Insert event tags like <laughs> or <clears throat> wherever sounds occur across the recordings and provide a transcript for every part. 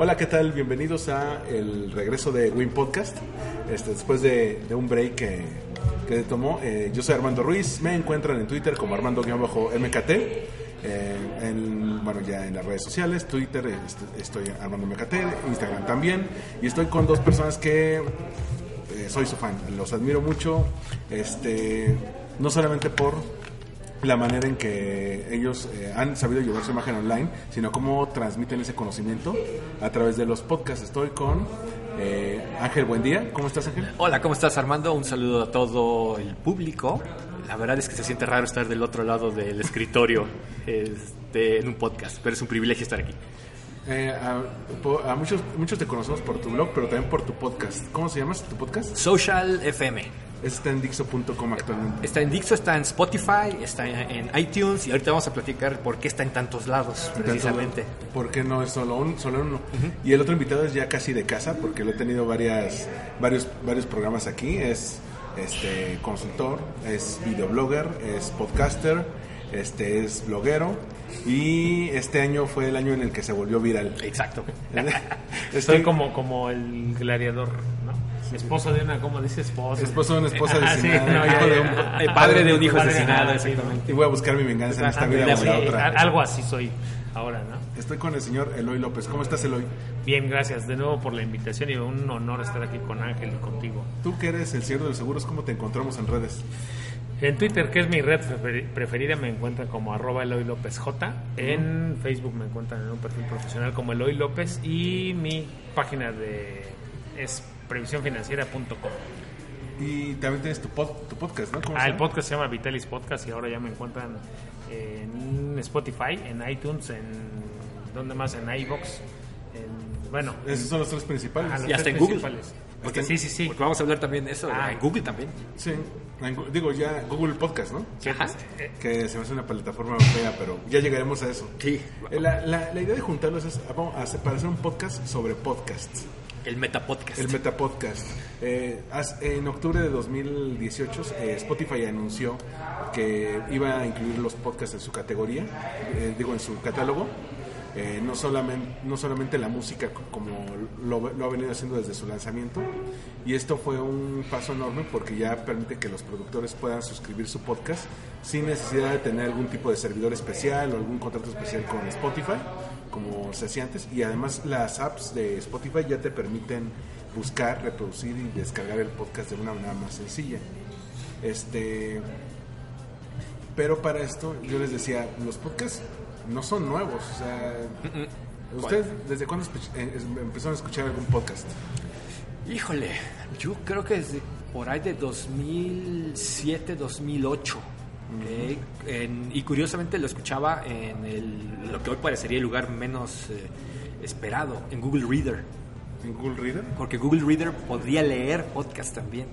Hola, ¿qué tal? Bienvenidos a el regreso de Win Podcast. Este, después de, un break que, que tomó, eh, yo soy Armando Ruiz. Me encuentran en Twitter como Armando-MKT. eh, en, bueno, ya en las redes sociales, Twitter, este, estoy Armando MKT, Instagram también. Y estoy con dos personas que eh, soy su fan, los admiro mucho, este, no solamente por la manera en que ellos eh, han sabido llevar su imagen online, sino cómo transmiten ese conocimiento a través de los podcasts. Estoy con eh, Ángel Buen día, ¿cómo estás Ángel? Hola, ¿cómo estás Armando? Un saludo a todo el público. La verdad es que se siente raro estar del otro lado del escritorio este, en un podcast, pero es un privilegio estar aquí. Eh, a, muchos, muchos te conocemos por tu blog, pero también por tu podcast. ¿Cómo se llama tu podcast? Social FM. Está en Dixo.com actualmente. Está en Dixo, está en Spotify, está en iTunes y ahorita vamos a platicar por qué está en tantos lados, precisamente. ¿Por qué no es solo, un, solo uno? Y el otro invitado es ya casi de casa, porque lo he tenido varias, varios, varios programas aquí. Es este consultor, es videoblogger, es podcaster, este es bloguero. Y este año fue el año en el que se volvió viral. Exacto. <laughs> Soy como, como el gladiador, ¿no? Esposo de una, ¿cómo dice esposo? Esposo de una esposa Ah, sí, asesinada, no, ya, hijo de un- padre de un hijo Padre asesinado, sí, exactamente. Y voy a buscar mi venganza en esta vida o en la otra. Algo así soy ahora, ¿no? Estoy con el señor Eloy López. ¿Cómo estás, Eloy? Bien, gracias de nuevo por la invitación y un honor estar aquí con Ángel y contigo. Tú que eres el señor de los seguros, ¿cómo te encontramos en redes? En Twitter, que es mi red preferi- preferida, me encuentran como arroba Eloy López J. En Facebook me encuentran en un perfil profesional como Eloy López y mi página de es previsiónfinanciera.com. Y también tienes tu, pod- tu podcast, ¿no? ¿Cómo se Ah, el podcast se llama Vitalis Podcast y ahora ya me encuentran en Spotify, en iTunes, en ¿dónde más? En iBox. En, bueno, Esos son los tres principales. a los Y hasta tres en Google. Porque, sí, sí, sí. Porque vamos a hablar también de eso, Ah. en Google también. Sí, en digo ya Google Podcast, ¿no? Sí, Ajá. pues, eh, Que se me hace una plataforma fea, pero ya llegaremos a eso. Sí. Eh, La, la- la idea de juntarlos es vamos a hacer, para hacer un podcast sobre podcasts, El Metapodcast. el Metapodcast. Eh, en octubre de 2018 eh, Spotify anunció que iba a incluir los podcasts en su categoría, eh, digo en su catálogo. Eh, no, solamente, no solamente la música co- como lo ha venido haciendo desde su lanzamiento y esto fue un paso enorme porque ya permite que los productores puedan suscribir su podcast sin necesidad de tener algún tipo de servidor especial o algún contrato especial con Spotify como se hacía antes y además las apps de Spotify ya te permiten buscar, reproducir y descargar el podcast de una manera más sencilla. Este pero para esto yo les decía, los podcasts no son nuevos. O sea, ¿usted desde cuándo eh, empezaron a escuchar algún podcast? Híjole, yo creo que desde por ahí de 2007, 2008. En- y curiosamente lo escuchaba en el, lo que hoy parecería el lugar menos eh, esperado, en Google Reader. ¿En Google Reader? Porque Google Reader podría leer podcast también.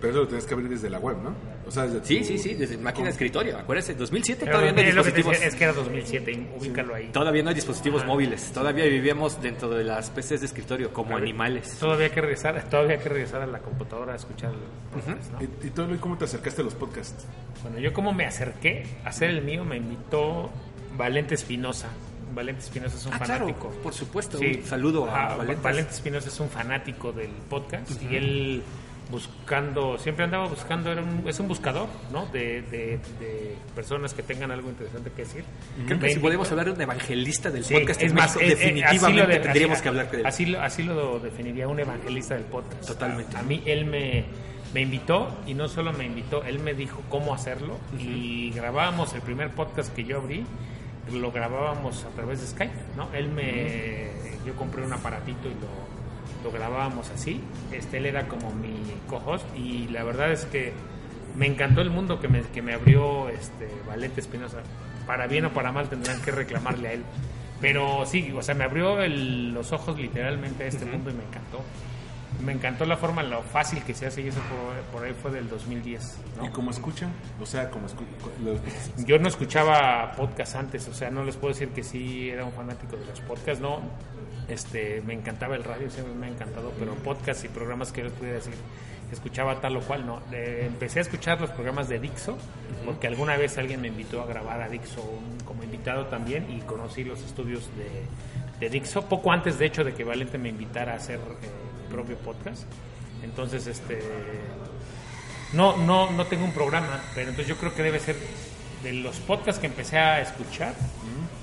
Pero eso lo tienes que abrir desde la web, ¿no? O sea, desde Sí, tu- sí, sí, desde máquina de escritorio. Acuérdese, 2007 pero todavía no hay es que dispositivos. decía, es que era 2007, ubícalo ahí. Todavía no hay dispositivos móviles. Todavía vivíamos dentro de las PCs de escritorio como animales. Todavía hay que regresar, todavía hay que regresar a la computadora a escuchar el podcast, ¿no? ¿Y, y tú, Eloy, cómo te acercaste a los podcasts? Bueno, yo como me acerqué a hacer el mío, me invitó Valente Espinosa. Valente Espinosa es un Ah, claro, fanático. por supuesto. Un saludo a Ah, Valentes. Valente Espinosa es un fanático del podcast y él buscando, siempre andaba buscando, era un- es un buscador, ¿no? De, de- de personas que tengan algo interesante que decir. Creo que si podemos hablar de un evangelista del Sí, podcast es más, México, eh, eh, definitivamente de- tendríamos así- que hablar de él. Así lo, así lo definiría un evangelista del podcast. Totalmente. A, a mí él me, me invitó y no solo me invitó, él me dijo cómo hacerlo y grabábamos el primer podcast que yo abrí, lo grabábamos a través de Skype, ¿no? Él me, yo compré un aparatito y lo, lo grabábamos así. Este, él era como mi co-host y la verdad es que me encantó el mundo que me, que me abrió este Valente Espinosa. Para bien o para mal tendrán que reclamarle a él. Pero sí, o sea, me abrió el- los ojos literalmente a este mundo y me encantó. Me encantó la forma, lo fácil que se hace y eso por, por ahí fue del 2010. ¿no? ¿Y cómo escuchan? O sea, como escu- los- Yo no escuchaba podcast antes, o sea, no les puedo decir que sí era un fanático de los podcasts, no. Este, me encantaba el radio, siempre me ha encantado, pero podcasts y programas que yo pudiera decir, escuchaba tal o cual, no. Eh, empecé a escuchar los programas de Dixo, porque alguna vez alguien me invitó a grabar a Dixo un- como invitado también y conocí los estudios de, de Dixo, poco antes de hecho de que Valente me invitara a hacer eh, mi propio podcast. Entonces, este, no, no, no tengo un programa, pero entonces yo creo que debe ser de los podcasts que empecé a escuchar.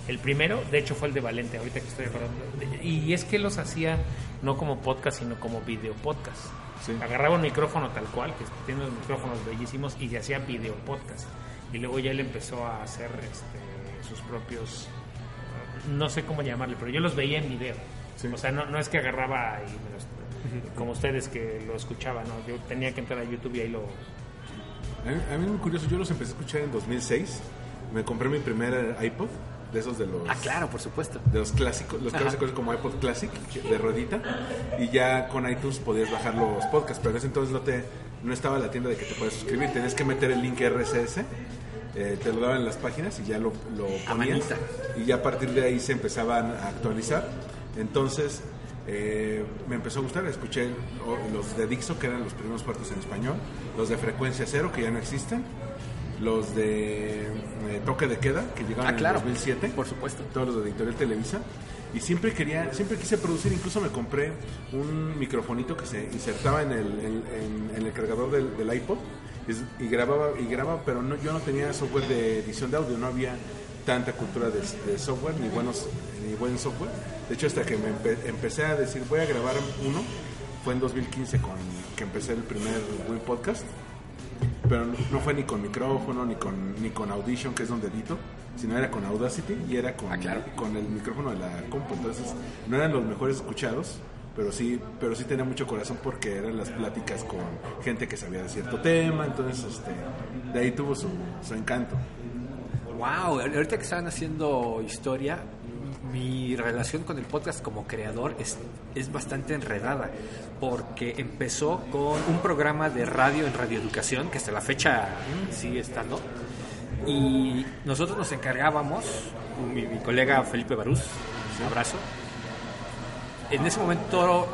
El primero, de hecho, fue el de Valente, ahorita que estoy acordando. Y es que los hacía no como podcast, sino como video podcast. Sí. Agarraba un micrófono tal cual, que tiene unos micrófonos bellísimos, y hacía video podcast. Y luego ya él empezó a hacer este, sus propios, no sé cómo llamarle, pero yo los veía en video. Sí. O sea, no, no es que agarraba y me los- como ustedes que lo escuchaban, ¿no? Yo tenía que entrar a YouTube y ahí lo, A mí, a mí es muy curioso, yo los empecé a escuchar en 2006. Me compré mi primer iPod, de esos de los... Ah, claro, por supuesto. de los clásicos, los conocen como iPod Classic, de ruedita, y ya con iTunes podías bajar los podcasts, pero en ese entonces no te no estaba la tienda de que te puedes suscribir, tenías que meter el link RSS, eh, te lo daban en las páginas y ya lo, lo ponías, y ya a partir de ahí se empezaban a actualizar, entonces eh, me empezó a gustar, escuché los de Dixo, que eran los primeros puertos en español, los de Frecuencia Cero, que ya no existen, los de eh, Toque de Queda, que llegaron Ah, en claro. el 2007 Por supuesto. todos los de Editorial Televisa. Y siempre quería, siempre quise producir, incluso me compré un microfonito que se insertaba en el, en, en- en el cargador del, del iPod y, y grababa, y grababa, pero no, yo no tenía software de edición de audio, no había tanta cultura de, de software ni buenos ni buen software. De hecho, hasta que me empe- empecé a decir voy a grabar uno, fue en 2015 con que empecé el primer Win Podcast pero no, no fue ni con micrófono ni con ni con Audition que es donde edito sino era con Audacity y era con, Ah, claro. con el micrófono de la compu. Entonces no eran los mejores escuchados pero sí pero sí tenía mucho corazón porque eran las pláticas con gente que sabía de cierto tema. Entonces este de ahí tuvo su, su encanto. Wow, ahorita que estaban haciendo historia, mi relación con el podcast como creador es, es bastante enredada, porque empezó con un programa de radio en radioeducación, que hasta la fecha sigue estando, y nosotros nos encargábamos, mi, mi colega Felipe Barús, un abrazo, en ese momento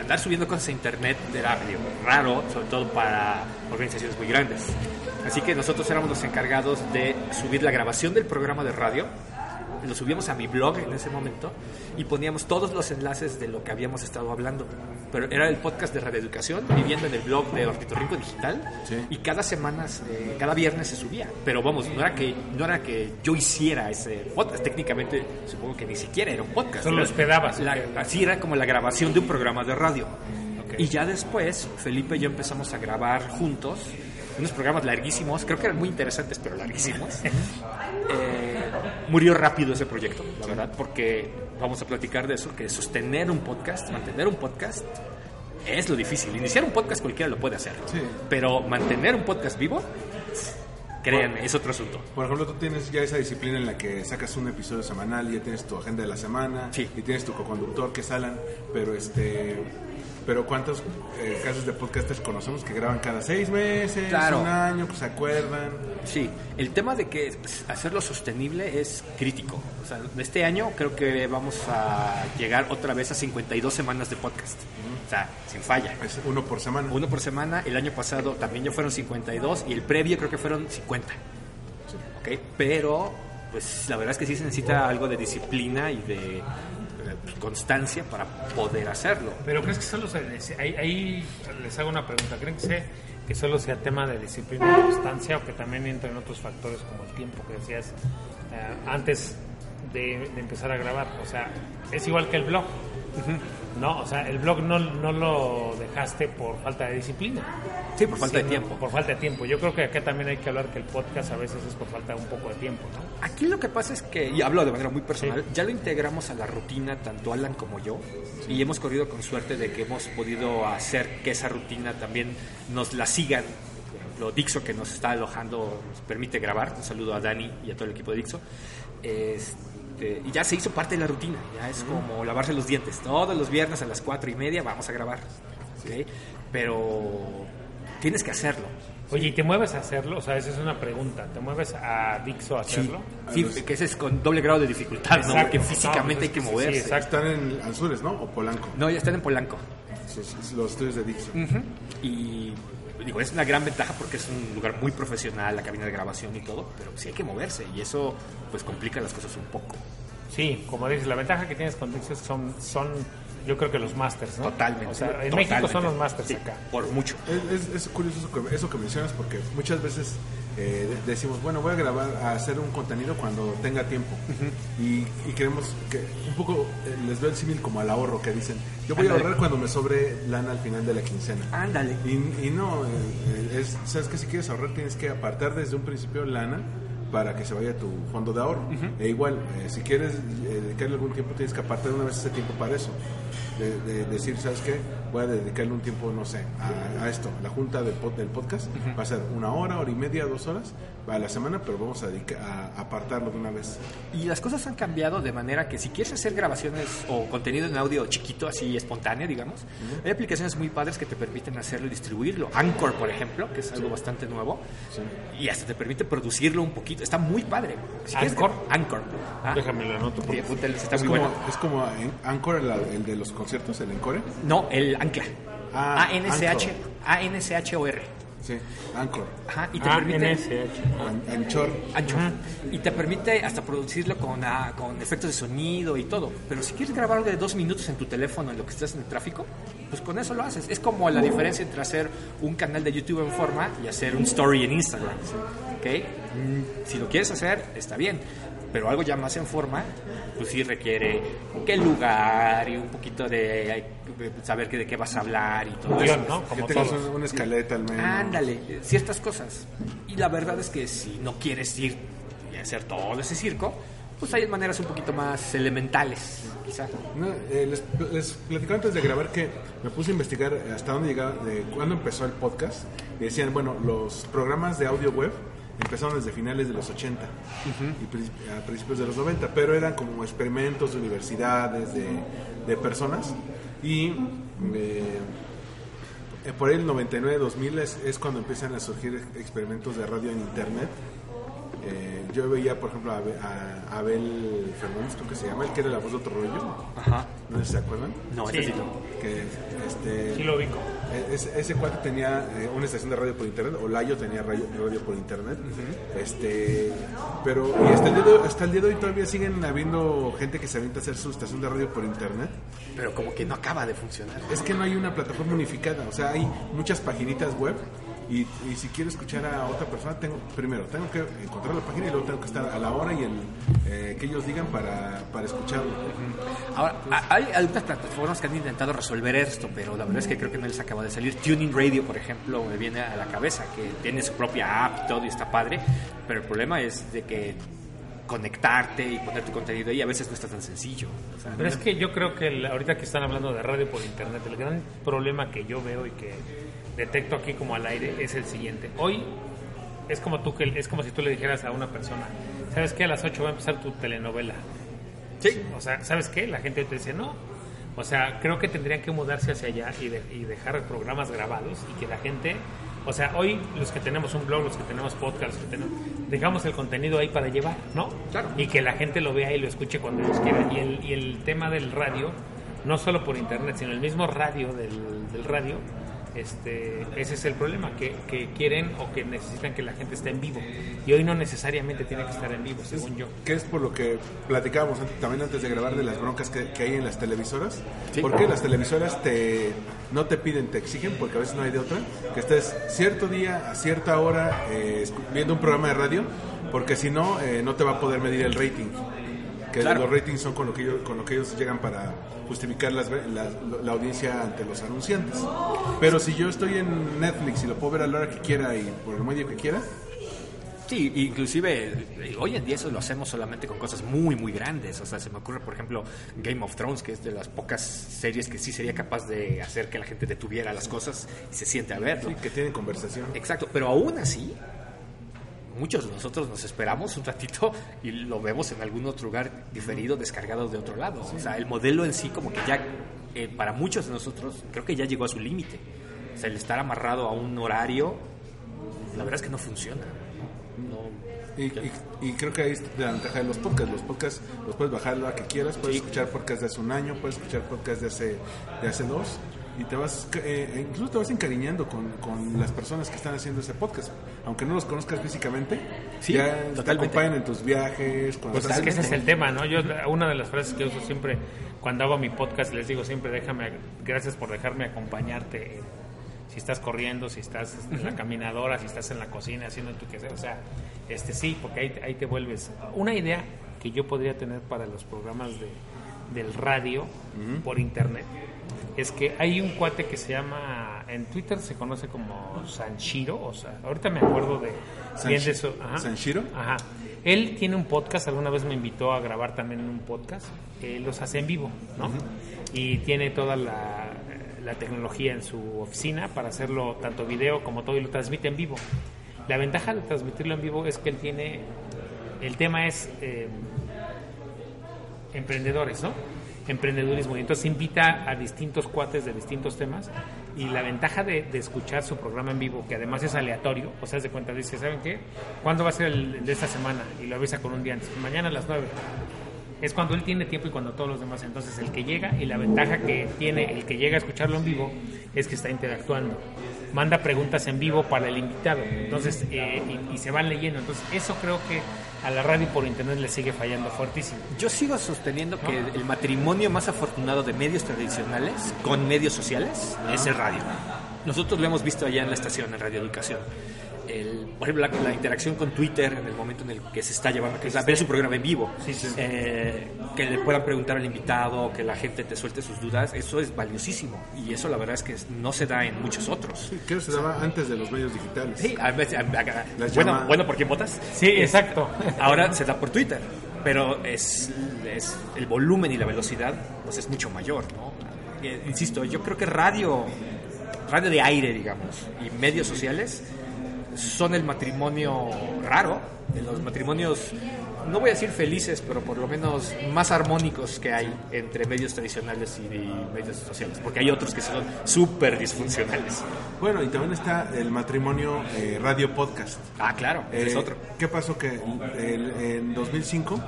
andar subiendo cosas a internet era medio raro, sobre todo para organizaciones muy grandes. Así que nosotros éramos los encargados de subir la grabación del programa de radio, lo subíamos a mi blog en ese momento y poníamos todos los enlaces de lo que habíamos estado hablando. Pero era el podcast de radioeducación, viviendo en el blog de Ornitorrinco Digital Sí. y cada semana, eh, cada viernes se subía. Pero vamos, no era que no era que yo hiciera ese podcast. Técnicamente, supongo que ni siquiera era un podcast. Solo Era- hospedabas, así era como la grabación de un programa de radio. Y ya después, Felipe y yo empezamos a grabar juntos unos programas larguísimos, creo que eran muy interesantes, pero larguísimos. Eh, murió rápido ese proyecto, la verdad, porque vamos a platicar de eso, que sostener un podcast, mantener un podcast, es lo difícil. Iniciar un podcast cualquiera lo puede hacer, Sí. pero mantener un podcast vivo, créanme, es otro asunto. Por ejemplo, tú tienes ya esa disciplina en la que sacas un episodio semanal y ya tienes tu agenda de la semana Sí. y tienes tu coconductor que es Alan, pero este pero cuántos eh, casos de podcasters conocemos que graban cada seis meses, Claro. un año, que se acuerdan. Sí, el tema de que hacerlo sostenible es crítico. O sea, este año creo que vamos a llegar otra vez a 52 semanas de podcast. O sea, sin falla. Es uno por semana. Uno por semana, el año pasado también ya fueron 52 y el previo creo que fueron 50. Ok, pero pues la verdad es que sí se necesita algo de disciplina y de pues, constancia para poder hacerlo. Pero crees que solo se, ahí, ahí les hago una pregunta, ¿creen que, sea, que solo sea tema de disciplina y constancia o que también entren otros factores como el tiempo que decías eh, antes de empezar a grabar? O sea, es igual que el blog. No, o sea, el blog no, no lo dejaste por falta de disciplina. Sí, por falta de tiempo. Por falta de tiempo. Yo creo que acá también hay que hablar que el podcast a veces es por falta de un poco de tiempo, ¿no? Aquí lo que pasa es que, y hablo de manera muy personal, ya lo integramos a la rutina tanto Alan como yo y hemos corrido con suerte de que hemos podido hacer que esa rutina también nos la sigan. Ejemplo, Dixo que nos está alojando nos permite grabar. Un saludo a Dani y a todo el equipo de Dixo. Este, y ya se hizo parte de la rutina, ya es como lavarse los dientes. Todos los viernes a las cuatro y media vamos a grabar. ¿ok? Pero tienes que hacerlo. Oye, ¿y te mueves a hacerlo? O sea, esa es una pregunta. ¿Te mueves a Dixo a hacerlo? Sí, que ese es con doble grado de dificultad, ¿no? Porque físicamente No, hay que pues, sí, moverse. exacto. Están en Anzures, ¿no? O Polanco. No, ya están en Polanco. Los estudios de Dixon. Ujú. Y digo, es una gran ventaja porque es un lugar muy profesional, la cabina de grabación y todo, pero sí hay que moverse y eso pues complica las cosas un poco. Sí, como dices, la ventaja que tienes con Dixo son, son yo creo que los masters, ¿no? Totalmente. O sea, en totalmente. México son los masters Sí, acá. Por mucho. Es, es- es curioso eso que, eso que mencionas porque muchas veces eh, de- decimos, bueno, voy a grabar, a hacer un contenido cuando tenga tiempo. y, y queremos que un poco eh, les veo el símil como al ahorro que dicen, yo voy a ahorrar cuando me sobre lana al final de la quincena. Ándale. Y, y no, eh, eh, es, sabes que si quieres ahorrar tienes que apartar desde un principio lana para que se vaya tu fondo de ahorro. E igual, eh, si quieres eh, dedicarle algún tiempo, tienes que apartar una vez ese tiempo para eso. De, de decir, ¿sabes qué? Voy a dedicarle un tiempo, no sé, a, a esto. La junta del, pod- del podcast va a ser una hora, hora y media, dos horas a la semana, pero vamos a, dedicar, a apartarlo de una vez. Y las cosas han cambiado de manera que si quieres hacer grabaciones o contenido en audio chiquito, así espontáneo, digamos, hay aplicaciones muy padres que te permiten hacerlo y distribuirlo. Anchor, por ejemplo, que es algo bastante nuevo, y hasta te permite producirlo un poquito. Está muy padre. Si quieres- ¿Anchor? Anchor. Ah, Déjame lo anoto. sí, apúntale, está Es muy como, bueno. es como en Anchor, el, el de los conciertos, el Encore. No, el ancla. Ah, A-N-C-H. Anchor. A-N-C-H-O-R. Sí, Anchor. Ajá, y te Ah, permite... NSH. Anchor. Ancho. Y te permite hasta producirlo con, ah, con efectos de sonido y todo. Pero si quieres grabar de dos minutos en tu teléfono en lo que estás en el tráfico, pues con eso lo haces. Es como la diferencia entre hacer un canal de YouTube en forma y hacer un story en Instagram. ¿Ok? Mm, Si lo quieres hacer, está bien. Pero algo ya más en forma, pues sí requiere que lugar y un poquito de saber que de qué vas a hablar y todo Guión, eso. ¿no? Que Como tengas todos. una, escaleta al menos. Ándale, ciertas cosas. Y la verdad es que si no quieres ir y hacer todo ese circo, pues hay maneras un poquito más elementales, quizá. No, eh, les, les platicaba antes de grabar que me puse a investigar hasta dónde llegaba, de cuándo empezó el podcast. Y decían, bueno, los programas de audio web empezaron desde finales de los 80 y pri- a principios de los 90, pero eran como experimentos de universidades, de, de personas. Y eh, por ahí el 99-2000 es, es cuando empiezan a surgir ex- experimentos de radio en internet. Eh, yo veía, por ejemplo, a, Abe- a Abel Fernández, creo que se llama, el que era la voz de otro rollo. Ajá. No sé si se acuerdan. No, Sí. no. Que este, Sí lo ubico. Ese, ese cuate tenía eh, una estación de radio por internet, o Layo tenía radio, radio por internet. este Pero y hasta, el día de, hasta el día de hoy todavía siguen habiendo gente que se avienta a hacer su estación de radio por internet. Pero como que no acaba de funcionar. Es que no hay una plataforma unificada, o sea, hay muchas paginitas web. Y, y si quiero escuchar a otra persona, tengo primero tengo que encontrar la página y luego tengo que estar a la hora y el eh, que ellos digan para, para escucharlo. Ahora, a- hay algunas plataformas que han intentado resolver esto, pero la verdad es que creo que no les acaba de salir. Tuning Radio, por ejemplo, me viene a la cabeza, que tiene su propia app y todo y está padre, pero el problema es de que conectarte y poner tu contenido ahí a veces no está tan sencillo. O sea, Pero es que yo creo que el- ahorita que están hablando de radio por internet, el gran problema que yo veo y que detecto aquí como al aire es el siguiente. Hoy es como tú que es como si tú le dijeras a una persona, ¿sabes qué? A las 8 va a empezar tu telenovela. Sí. O sea, ¿sabes qué? La gente te dice, no. O sea, creo que tendrían que mudarse hacia allá y, de- y dejar programas grabados y que la gente, o sea, hoy los que tenemos un blog, los que tenemos podcast, los que tenemos, dejamos el contenido ahí para llevar, ¿no? Claro. Y que la gente lo vea y lo escuche cuando ellos quieran. Y el, y el tema del radio, no solo por internet, sino el mismo radio del, del radio, este, ese es el problema, que, que quieren o que necesitan que la gente esté en vivo. Y hoy no necesariamente tiene que estar en vivo, según yo. Que es por lo que platicábamos antes- también antes de grabar de las broncas que, que hay en las televisoras. Sí. Porque las televisoras te no te piden, te exigen, porque a veces no hay de otra, que estés cierto día, a cierta hora, eh, viendo un programa de radio, porque si no, eh, no te va a poder medir el rating. Que Claro. los ratings son con lo que ellos, con lo que ellos llegan para justificar las la, la audiencia ante los anunciantes. Pero si yo estoy en Netflix y lo puedo ver a la hora que quiera y por el medio que quiera, Sí, inclusive hoy en día eso lo hacemos solamente con cosas muy, muy grandes. O sea, se me ocurre, por ejemplo, Game of Thrones, que es de las pocas series que sí sería capaz de hacer que la gente detuviera las cosas y se siente a verlo. sí, que tienen conversación. Exacto, pero aún así, muchos de nosotros nos esperamos un ratito y lo vemos en algún otro lugar diferido, descargado de otro lado. O sea, el modelo en sí como que ya, eh, para muchos de nosotros, creo que ya llegó a su límite. O sea, el estar amarrado a un horario, la verdad es que no funciona. No, Y, y- y creo que ahí es la ventaja de los podcasts. Los podcasts los puedes bajar la que quieras, puedes Sí. escuchar podcasts de hace un año, puedes escuchar podcasts de hace, de hace dos. Y te vas, eh, incluso te vas encariñando con, con las personas que están haciendo ese podcast. Aunque no los conozcas físicamente, Sí, ya te totalmente. acompañan en tus viajes. Cuando Pues es que ese es el tema, ¿no? Yo una de las frases que uso siempre cuando hago mi podcast les digo siempre déjame, gracias por dejarme acompañarte. si estás corriendo, si estás en la caminadora, si estás en la cocina haciendo tu quehacer, o sea, este sí, porque ahí, ahí te vuelves. Una idea que yo podría tener para los programas de, del radio por internet es que hay un cuate que se llama en Twitter se conoce como Sanshiro, o sea, ahorita me acuerdo de bien de eso, ajá. ¿Sanshiro? Ajá. Él tiene un podcast, alguna vez me invitó a grabar también un podcast. Eh, los hace en vivo, ¿no? Y tiene toda la, la tecnología en su oficina para hacerlo tanto video como todo y lo transmite en vivo. La ventaja de transmitirlo en vivo es que él tiene. El tema es eh, emprendedores, ¿no? Emprendedurismo. Y entonces invita a distintos cuates de distintos temas. Y la ventaja de, escuchar su programa en vivo, que además es aleatorio, o sea, de cuenta, dice, ¿saben qué? ¿Cuándo va a ser el de esta semana? Y lo avisa con un día antes. Mañana a las 9. Es cuando él tiene tiempo y cuando todos los demás. Entonces, el que llega y la ventaja que tiene el que llega a escucharlo en vivo es que está interactuando. Manda preguntas en vivo para el invitado. Entonces, eh, y, y se van leyendo. Entonces, eso creo que a la radio por internet le sigue fallando fuertísimo. Yo sigo sosteniendo que el matrimonio más afortunado de medios tradicionales con medios sociales es el radio. Nosotros lo hemos visto allá en la estación, en Radio Educación. El, por ejemplo, la, la interacción con Twitter en el momento en el que se está llevando, que es ver su programa en vivo, Eh, que le puedan preguntar al invitado, que la gente te suelte sus dudas, eso es valiosísimo. Y eso la verdad es que no se da en muchos otros. Sí, creo que se daba antes de los medios digitales. Sí, a veces, a- a- Las bueno, bueno, ¿por quién votas? Sí, exacto. Ahora se da por Twitter, pero es, es el volumen y la velocidad pues es mucho mayor, ¿no? Eh, insisto, yo creo que radio, radio de aire, digamos, y medios sociales son el matrimonio raro, de los matrimonios, no voy a decir felices, pero por lo menos más armónicos que hay entre medios tradicionales y, y medios sociales, porque hay otros que son súper disfuncionales. Bueno, y también está el matrimonio eh, radio podcast. Ah, claro, ese es Eh, otro. ¿Qué pasó? Que en 2005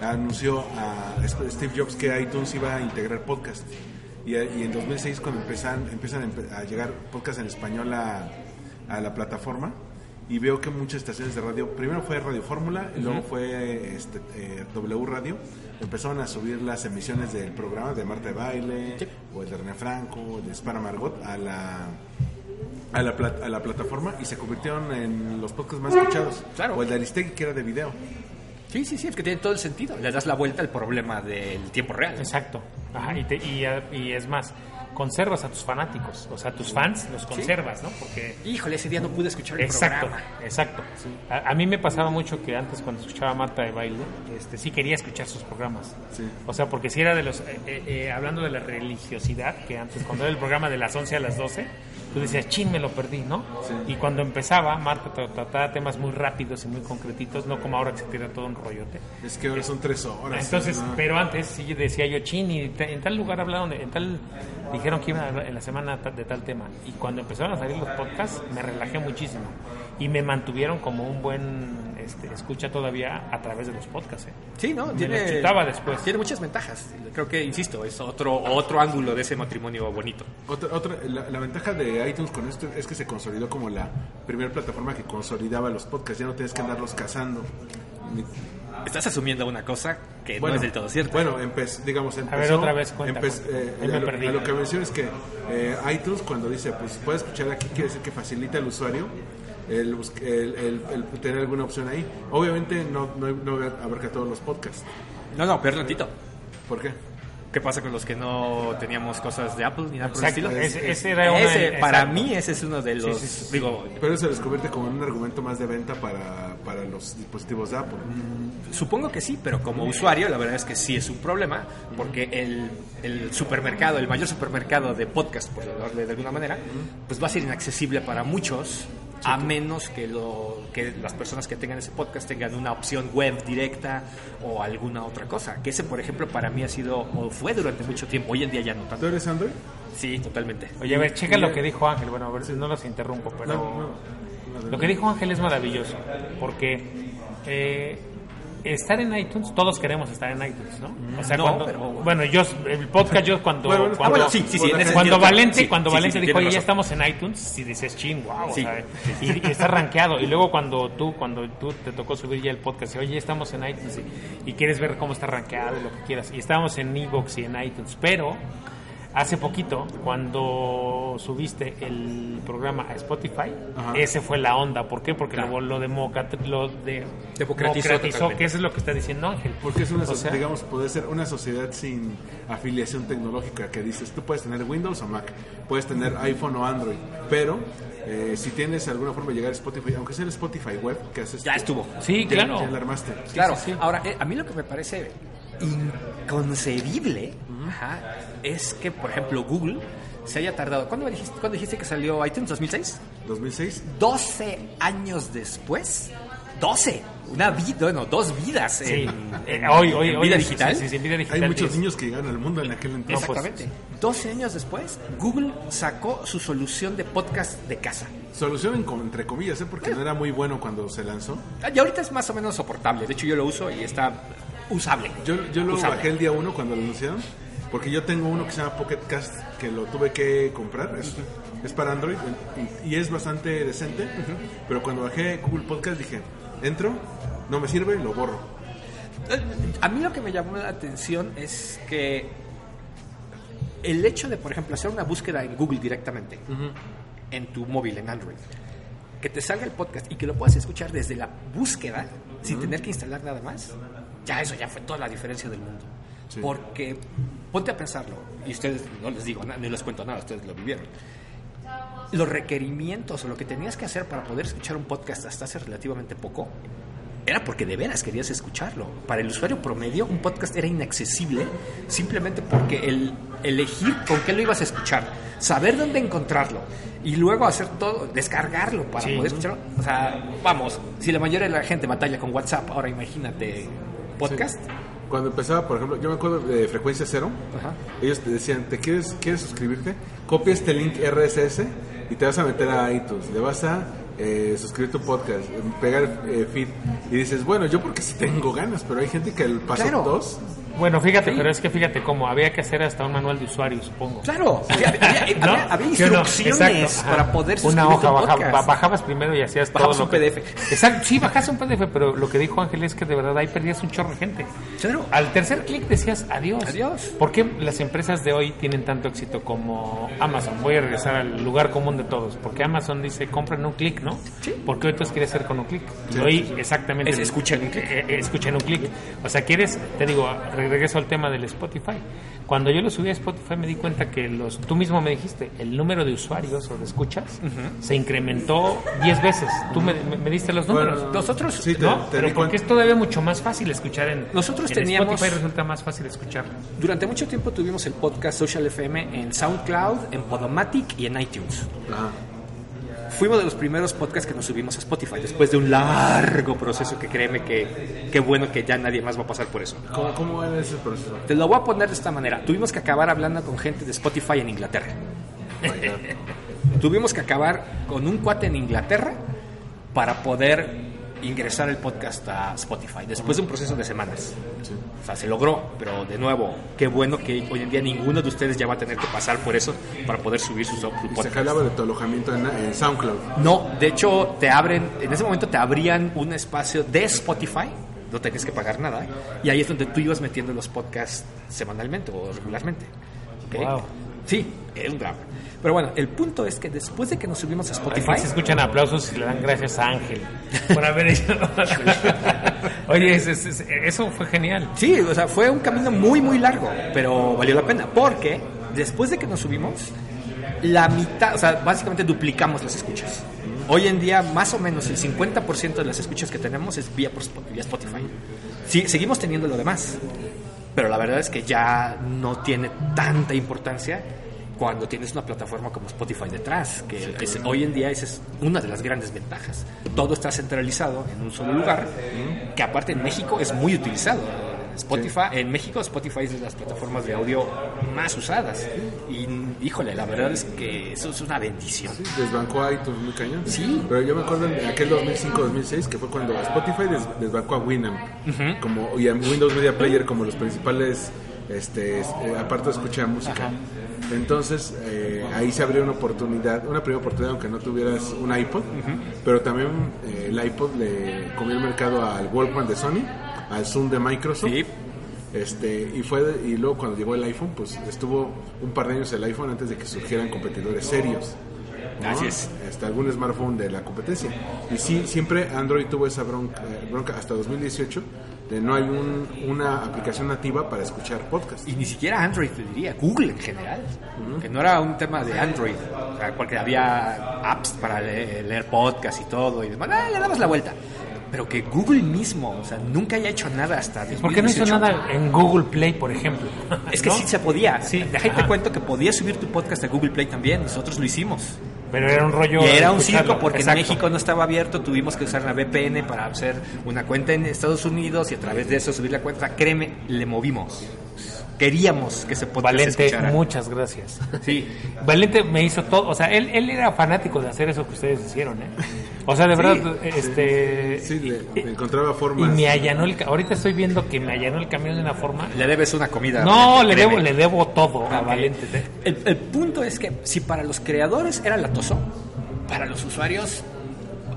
anunció a Steve Jobs que iTunes iba a integrar podcast. Y, y en 2006 cuando empiezan, empiezan a llegar podcasts en español a, a la plataforma y veo que muchas estaciones de radio, primero fue Radio Fórmula y luego fue este, eh, W Radio, empezaron a subir las emisiones del programa de Marta de Baile Sí. o el de René Franco, el de Spara Margot a la a la, pla- a la plataforma y se convirtieron en los podcasts más escuchados. Claro. O el de Aristegui, que era de video. Sí, sí, sí, es que tiene todo el sentido. Le das la vuelta al problema del tiempo real. Exacto. Ajá, y, te- y, y es más, conservas a tus fanáticos, o sea, a tus fans los conservas, ¿no? Porque Híjole, ese día no pude escuchar el Exacto, programa. exacto. A, a mí me pasaba mucho que antes cuando escuchaba a Marta de baile, este, sí quería escuchar sus programas. Sí. O sea, porque si era de los, eh, eh, eh, hablando de la religiosidad, que antes cuando era el programa de las 11 a las 12, tú decías, chin, me lo perdí, ¿no? Y cuando empezaba, Marta tra- trataba temas muy rápidos y muy concretitos, no como ahora que se tira todo un rollote. Es que ahora son tres horas. Entonces, ¿no? pero antes sí decía yo, chin, y en tal lugar hablaron, en tal, dijeron que iban a hablar en la semana de tal tema. Y cuando empezaron a salir los podcasts, me relajé muchísimo. Y me mantuvieron como un buen este, escucha todavía a través de los podcasts. ¿eh? Sí, ¿no? Me chutaba después. Tiene muchas ventajas. Creo que, insisto, es otro, otro ángulo de ese matrimonio bonito. Otra, otra, la, la ventaja de iTunes con esto es que se consolidó como la primera plataforma que consolidaba los podcasts. Ya no tienes que andarlos cazando. Ni- Estás asumiendo una cosa que Bueno, no es del todo cierta. Bueno, digamos, empezó... ver, otra vez, cuenta, empe- cuenta. eh, a, a lo que menciono es que eh, iTunes cuando dice, pues puede escuchar aquí, quiere decir que facilita al usuario el, bus- el- el- el tener alguna opción ahí. Obviamente no, no, no abarca todos los podcasts. No, no, pero tantito. ¿Por qué? ¿Qué pasa con los que no teníamos cosas de Apple ni nada por estilo? ese, ese era una- Ese, para exacto. mí, ese es uno de los. sí, sí, sí. Digo, Pero eso se convierte como un argumento más de venta para, para los dispositivos de Apple. supongo que sí, pero como usuario, la verdad es que sí es un problema, porque el, el supermercado, el mayor supermercado de podcast, por de alguna manera, pues va a ser inaccesible para muchos. A menos que, lo, que las personas que tengan ese podcast tengan una opción web directa o alguna otra cosa. Que ese, por ejemplo, para mí ha sido o fue durante mucho tiempo. Hoy en día ya no ¿Tú tanto. eres Android? Sí, totalmente. Oye, a ver, checa lo que dijo Ángel. Bueno, a ver si no los interrumpo, pero No, no, no. lo que dijo Ángel es maravilloso. Porque eh, estar en iTunes, todos queremos estar en iTunes, ¿no? O sea, No, cuando, pero- bueno, yo, el podcast, yo cuando. Bueno, cuando, ah, bueno, sí, sí, sí, en ese cuando sentido, Valente, sí, cuando sí, sí, Valente dijo, oye, ya estamos en iTunes, si dices, ching, wow. ¿sabes? Y, y está rankeado. Y luego cuando tú, cuando tú te tocó subir ya el podcast, y, oye, ya estamos en iTunes y, y quieres ver cómo está rankeado y lo que quieras. Y estábamos en Evox y en iTunes, pero hace poquito, cuando subiste el programa a Spotify, Ajá. ese fue la onda. ¿Por qué? Porque Claro. lo, lo, lo de- Democratizó totalmente. que eso es lo que está diciendo Ángel. Porque es una, O sea, digamos, puede ser una sociedad sin afiliación tecnológica que dices, tú puedes tener Windows o Mac, puedes tener iPhone o Android, pero eh, si tienes alguna forma de llegar a Spotify, aunque sea el Spotify web, que haces Ya estuvo. Sí, ya- claro. ya la armaste. Claro, sí, sí. ahora, eh, a mí lo que me parece inconcebible ajá, es que, por ejemplo, Google se haya tardado. ¿Cuándo me dijiste, ¿cuándo dijiste que salió iTunes? ¿2006? 2006, 12 años después. 12. Una vida, bueno, dos vidas Sí, en, eh, hoy, hoy, en hoy vida digital. Sí, sí, en vida digital. hay muchos es- niños que llegaron al mundo en aquel entonces. Exactamente. 12 años después, Google sacó su solución de podcast de casa. Solución en- entre comillas, ¿eh? porque no era muy bueno cuando se lanzó. Ah, Y ahorita es más o menos soportable. De hecho, yo lo uso y está usable. Yo, yo lo Usable. bajé el día uno cuando lo anunciaron, porque yo tengo uno que se llama Pocket Cast, que lo tuve que comprar. Es, es para Android y, y es bastante decente, pero cuando bajé Google Podcast dije, entro, no me sirve, lo borro. A mí lo que me llamó la atención es que el hecho de, por ejemplo, hacer una búsqueda en Google directamente, en tu móvil, en Android, que te salga el podcast y que lo puedas escuchar desde la búsqueda, sin tener que instalar nada más, ya eso ya fue toda la diferencia del mundo. Sí. Porque, ponte a pensarlo, y ustedes no les digo nada, no les cuento nada, ustedes lo vivieron. Los requerimientos o lo que tenías que hacer para poder escuchar un podcast hasta hace relativamente poco era porque de veras querías escucharlo. Para el usuario promedio, un podcast era inaccesible simplemente porque el elegir con qué lo ibas a escuchar, saber dónde encontrarlo y luego hacer todo, descargarlo para Sí. poder escucharlo. O sea, vamos, si la mayoría de la gente batalla con WhatsApp, ahora imagínate podcast. Cuando empezaba, por ejemplo, yo me acuerdo de Frecuencia Cero, Ajá. ellos te decían, ¿te quieres, quieres suscribirte? Copia este link RSS y te vas a meter a iTunes, le vas a eh, suscribir tu podcast, eh, pegar eh, feed y dices, bueno, yo porque sí tengo ganas, pero hay gente que el paso Claro. 2 Bueno, fíjate, pero es que fíjate cómo había que hacer hasta un manual de usuario, supongo. Claro, había, había- <laughs> ¿No? había- había ¿Sí o no? instrucciones para poder Una hoja, baja- bajabas primero y hacías Bajabas todo un que- PDF. Exacto, sí, bajas un PDF, pero lo que dijo Ángel es que de verdad ahí perdías un chorro de gente. Claro. Al tercer clic decías adiós. Adiós. ¿Por qué las empresas de hoy tienen tanto éxito como Amazon? Voy a regresar al lugar común de todos. Porque Amazon dice compren un clic, ¿no? Sí. Porque hoy tú quieres hacer con un clic. Y hoy exactamente. Es escuchen un clic. Eh, eh, escuchen un clic. O sea, quieres, te digo, regreso al tema del Spotify. Cuando yo lo subí a Spotify me di cuenta que los, tú mismo me dijiste, el número de usuarios o de escuchas se incrementó 10 veces. Tú me, me- me diste los números. Bueno, Nosotros, sí, te- ¿no? te Pero porque es todavía mucho más fácil escuchar en, Nosotros en teníamos- Spotify resulta más fácil escuchar. Durante mucho tiempo tuvimos el podcast Social FM en SoundCloud, en Podomatic y en iTunes. Ajá. Fuimos de los primeros podcasts que nos subimos a Spotify después de un largo proceso que créeme que qué bueno que ya nadie más va a pasar por eso. ¿Cómo, ¿Cómo era ese proceso? Te lo voy a poner de esta manera. Tuvimos que acabar hablando con gente de Spotify en Inglaterra. Tuvimos que acabar con un cuate en Inglaterra para poder ingresar el podcast a Spotify, después de un proceso de semanas. O sea, se logró, pero de nuevo, qué bueno que hoy en día ninguno de ustedes ya va a tener que pasar por eso para poder subir su, su Y se jalaba de tu alojamiento en, en SoundCloud. No, de hecho, te abren, en ese momento te abrían un espacio de Spotify, no tenías que pagar nada, y ahí es donde tú ibas metiendo los podcasts semanalmente o regularmente. ¿ok? Wow. Sí, era un drama. Pero bueno, el punto es que después de que nos subimos a Spotify, Aquí se escuchan aplausos y le dan gracias a Ángel por haber hecho. <laughs> Oye, es- es- es- eso fue genial. Sí, o sea, fue un camino muy, muy largo, pero valió la pena, porque después de que nos subimos, la mitad, o sea, básicamente duplicamos las escuchas. Hoy en día, más o menos el 50% de las escuchas que tenemos es vía, vía Spotify. Sí, seguimos teniendo lo demás, pero la verdad es que ya no tiene tanta importancia cuando tienes una plataforma como Spotify detrás, que es- hoy en día esa es una de las grandes ventajas. Todo está centralizado en un solo lugar, que aparte en México es muy utilizado. Spotify, En México Spotify es de las plataformas de audio más usadas. Y híjole, la verdad es que eso es una bendición. Sí, desbancó a iTunes muy cañón. Sí. Pero yo me acuerdo en aquel 2005-2006 que fue cuando Spotify des- desbancó a Winamp como, y a Windows Media Player como los principales, este, es- eh, aparte de escuchar música. Entonces eh, ahí se abrió una oportunidad, una primera oportunidad aunque no tuvieras un iPod, pero también eh, el iPod le comió el mercado al Walkman de Sony, al Zoom de Microsoft. Sí. Este, y fue de- y luego cuando llegó el iPhone, pues estuvo un par de años el iPhone antes de que surgieran competidores serios. ¿no? Así es. Este, algún smartphone de la competencia. Y sí, siempre Android tuvo esa bronca, eh, bronca hasta 2018 de no hay un- una aplicación nativa para escuchar podcast. Y ni siquiera Android te diría, Google en general. Que no era un tema de Android. O sea, porque había apps para le- leer, podcast y todo. Y demás. Ah, le dabas la vuelta. Pero que Google mismo, o sea, nunca haya hecho nada hasta ¿Por qué no hizo 2018. nada en Google Play, por ejemplo? Es que ¿No? sí se podía. Sí. Déjate cuento que podías subir tu podcast a Google Play también. Nosotros lo hicimos. Pero era un rollo. Y era un circo porque Exacto. en México no estaba abierto, tuvimos que usar la VPN para hacer una cuenta en Estados Unidos y a través de eso subir la cuenta. Créeme, le movimos. Queríamos que se se Valente, muchas gracias. Sí. Valente me hizo todo, o sea, él, él era fanático de hacer eso que ustedes hicieron, ¿eh? O sea, de verdad, este... Sí, le, encontraba Y formas. me allanó el... Ahorita estoy viendo que me allanó el camión de una forma... Le debes una comida. No, le debo, le debo todo a. Valente. ¿eh? El, el punto es que si para los creadores era latoso, para los usuarios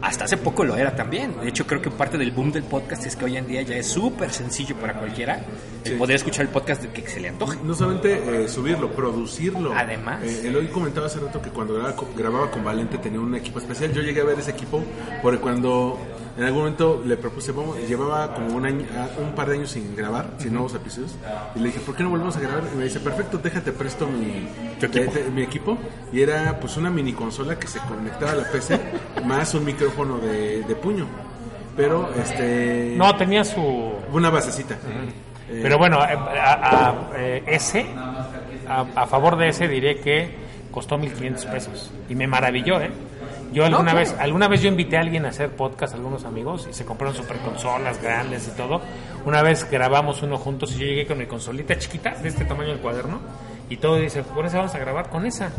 hasta hace poco lo era también. De hecho, creo que parte del boom del podcast es que hoy en día ya es súper sencillo para cualquiera Sí. poder escuchar el podcast de que se le antoje. No solamente eh, subirlo, producirlo. Además. Eh, Eloy comentaba hace rato que cuando grababa, grababa con Valente tenía un equipo especial. Yo llegué a ver ese equipo porque cuando en algún momento le propuse, vamos, llevaba como un, año, ah, un par de años sin grabar, sin nuevos episodios. Y le dije, ¿por qué no volvemos a grabar? Y me dice, perfecto, déjate presto mi, Tu equipo. de- de- mi equipo. Y era pues una mini consola que se conectaba a la PC <laughs> más un micrófono de, de puño. Pero este. No, tenía su... Una basecita. Eh, Pero bueno, eh, a, a- eh, ese, a, a favor de ese diré que costó 1.500 pesos. Y me maravilló, ¿eh? Yo alguna vez, alguna vez yo invité a alguien a hacer podcast, algunos amigos, y se compraron super consolas grandes y todo. Una vez grabamos uno juntos y yo llegué con mi consolita chiquita, de este tamaño del cuaderno, y todo dice, con esa vamos a grabar con esa.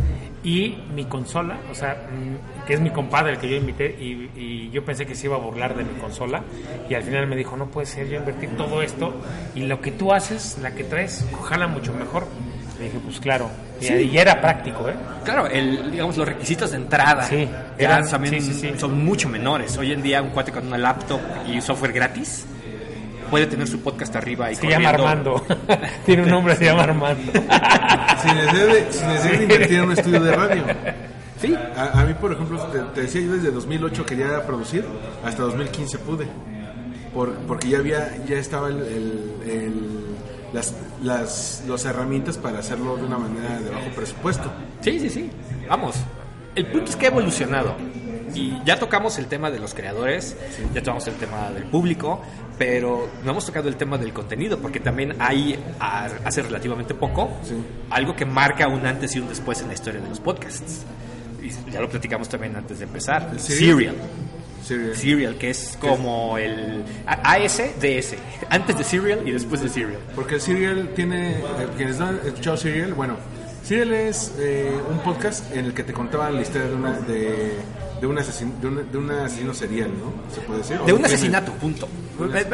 Y mi consola, o sea, mm, que es mi compadre el que yo invité, y, y yo pensé que se iba a burlar de mi consola, y al final me dijo, no puede ser, yo invertí todo esto, y lo que tú haces, la que traes, jala mucho mejor. Le dije, pues claro, y, y era práctico, ¿eh? Claro, el, digamos, los requisitos de entrada Sí, ya eran- también sí, sí, sí. son mucho menores. Hoy en día un cuate con una laptop y software gratis puede tener su podcast arriba y Se llama. Armando. <laughs> Tiene un nombre, se llama Armando. <laughs> sin necesidad de, sin necesidad de invertir en un estudio de radio. Sí, A, a mí, por ejemplo, te, te decía, yo desde 2008 quería producir, hasta 2015 pude. Por- porque ya había, ya estaba el, el- el- las, las, las herramientas para hacerlo de una manera de bajo presupuesto. Sí, sí, sí. Vamos. El punto es que ha evolucionado. Y ya tocamos el tema de los creadores, ya tocamos el tema del público, pero no hemos tocado el tema del contenido, porque también hay, hace relativamente poco, Sí. algo que marca un antes y un después en la historia de los podcasts. Y ya lo platicamos también antes de empezar. ¿El Serial. Serial? Serial, que es como el A- AS, DS. <laughs> Antes de Serial y después de Serial. Porque el Serial tiene, quienes no han escuchado Serial, bueno, Serial es eh, un podcast en el que te contaban la historia de, una, de, de un, asesin- de, un, de un asesino serial, ¿no? Se puede decir. De un asesinato, punto.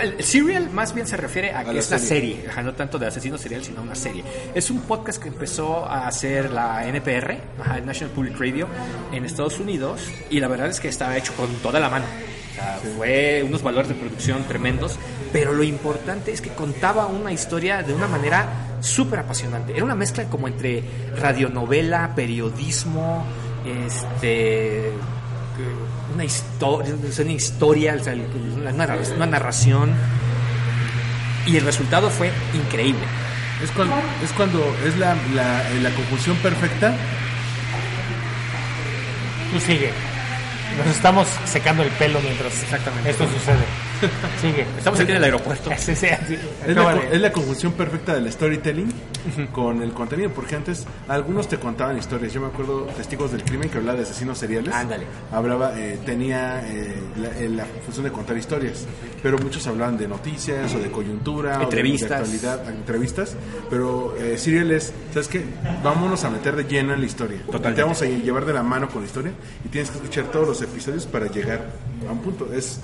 El, serial más bien se refiere a que la es una serie. serie, ajá, no tanto de asesino serial, sino una serie. Es un podcast que empezó a hacer la NPR, ajá, el National Public Radio, en Estados Unidos, y la verdad es que estaba hecho con toda la mano. O sea, fue unos valores de producción tremendos, pero lo importante es que contaba una historia de una manera súper apasionante. Era una mezcla como entre radionovela, periodismo, este una historia, una historia, o sea, una, narra- una narración y el resultado fue increíble. Es cuando es, cuando es la, la, la conjunción perfecta. Tú sigue. Nos estamos secando el pelo mientras Exactamente. esto sucede. Sigue. Estamos aquí en el aeropuerto. <laughs> Sí, sí, sí. Es la, es conjunción perfecta del storytelling con el contenido, porque antes algunos te contaban historias. Yo me acuerdo Testigos del Crimen que hablaba de asesinos seriales. Ándale. Hablaba, eh, tenía eh, la, eh, la función de contar historias, pero muchos hablaban de noticias o de coyuntura, o de- Entrevistas. de, actualidad, entrevistas. Pero eh, serial es, ¿sabes qué? Vámonos a meter de lleno en la historia. Totalmente. Te vamos a llevar de la mano con la historia y tienes que escuchar todos los episodios para llegar a un punto. Es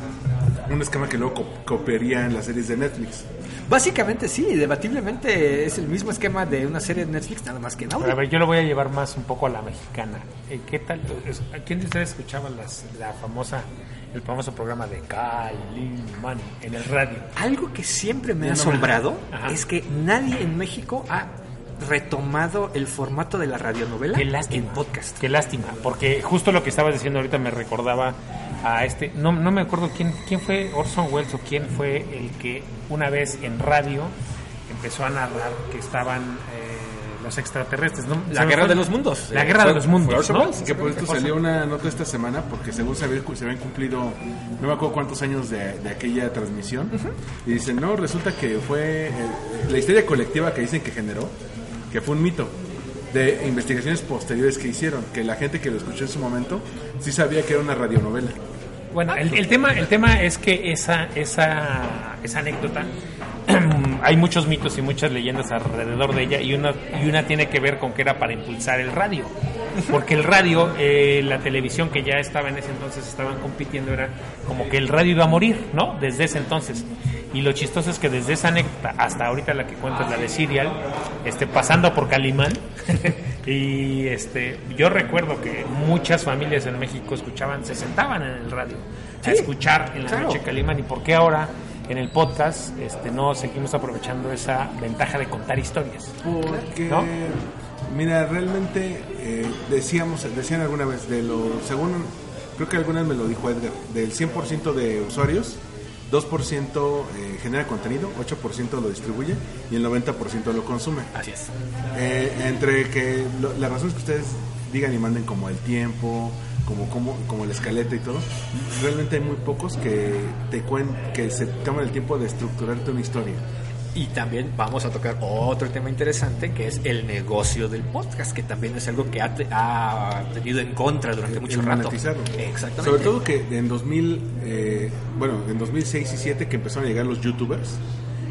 un esquema que luego co- copiaría en las series de Netflix. Básicamente sí, debatiblemente es el mismo esquema de una serie de Netflix, nada más que en a ver, yo lo voy a llevar más un poco a la mexicana. Eh, ¿Qué tal? es- ¿A quién de ustedes escuchaba las, la famosa, el famoso programa de Calimán en el radio? Algo que siempre me ha asombrado Ajá. es que nadie en México ha retomado el formato de la radionovela Qué lástima. en podcast. Qué lástima, porque justo lo que estabas diciendo ahorita me recordaba a este, no, no me acuerdo quién, quién fue Orson Welles o quién fue el que una vez en radio empezó a narrar que estaban eh, los extraterrestres. ¿no? La guerra fue- de los mundos. La Eh, guerra fue- de los mundos. Que por esto salió una nota esta semana porque según se, había- se habían cumplido no me acuerdo cuántos años de, de aquella transmisión y dicen no resulta que fue eh, la historia colectiva que dicen que generó que fue un mito de investigaciones posteriores que hicieron que la gente que lo escuchó en su momento sí sabía que era una radionovela Bueno, el, el tema, el tema es que esa, esa, esa anécdota, <clears throat> hay muchos mitos y muchas leyendas alrededor de ella y una, y una tiene que ver con que era para impulsar el radio. Porque el radio, eh, la televisión que ya estaba en ese entonces estaban compitiendo, era como que el radio iba a morir, ¿no? Desde ese entonces. Y lo chistoso es que desde esa anécdota hasta ahorita la que cuento es la de Serial, este, pasando por Calimán. <laughs> y este, yo recuerdo que muchas familias en México escuchaban, se sentaban en el radio a escuchar en la claro. noche Calimán. ¿Y por qué ahora en el podcast este, no seguimos aprovechando esa ventaja de contar historias? porque ¿No? mira realmente eh, decíamos decían alguna vez de lo según creo que alguna vez me lo dijo Edgar del 100% de usuarios 2% eh, genera contenido 8% lo distribuye y el 90% lo consume Así es. Eh, entre que lo- las razones que ustedes digan y manden como el tiempo, como, como, como la escaleta y todo, realmente hay muy pocos que te cuen que se toman el tiempo de estructurarte una historia. Y también vamos a tocar otro tema interesante que es el negocio del podcast, que también es algo que ha, te- ha tenido en contra durante mucho el rato. Exactamente. Sobre todo que en 2000, eh, bueno, en 2006 y 2007 que empezaron a llegar los youtubers,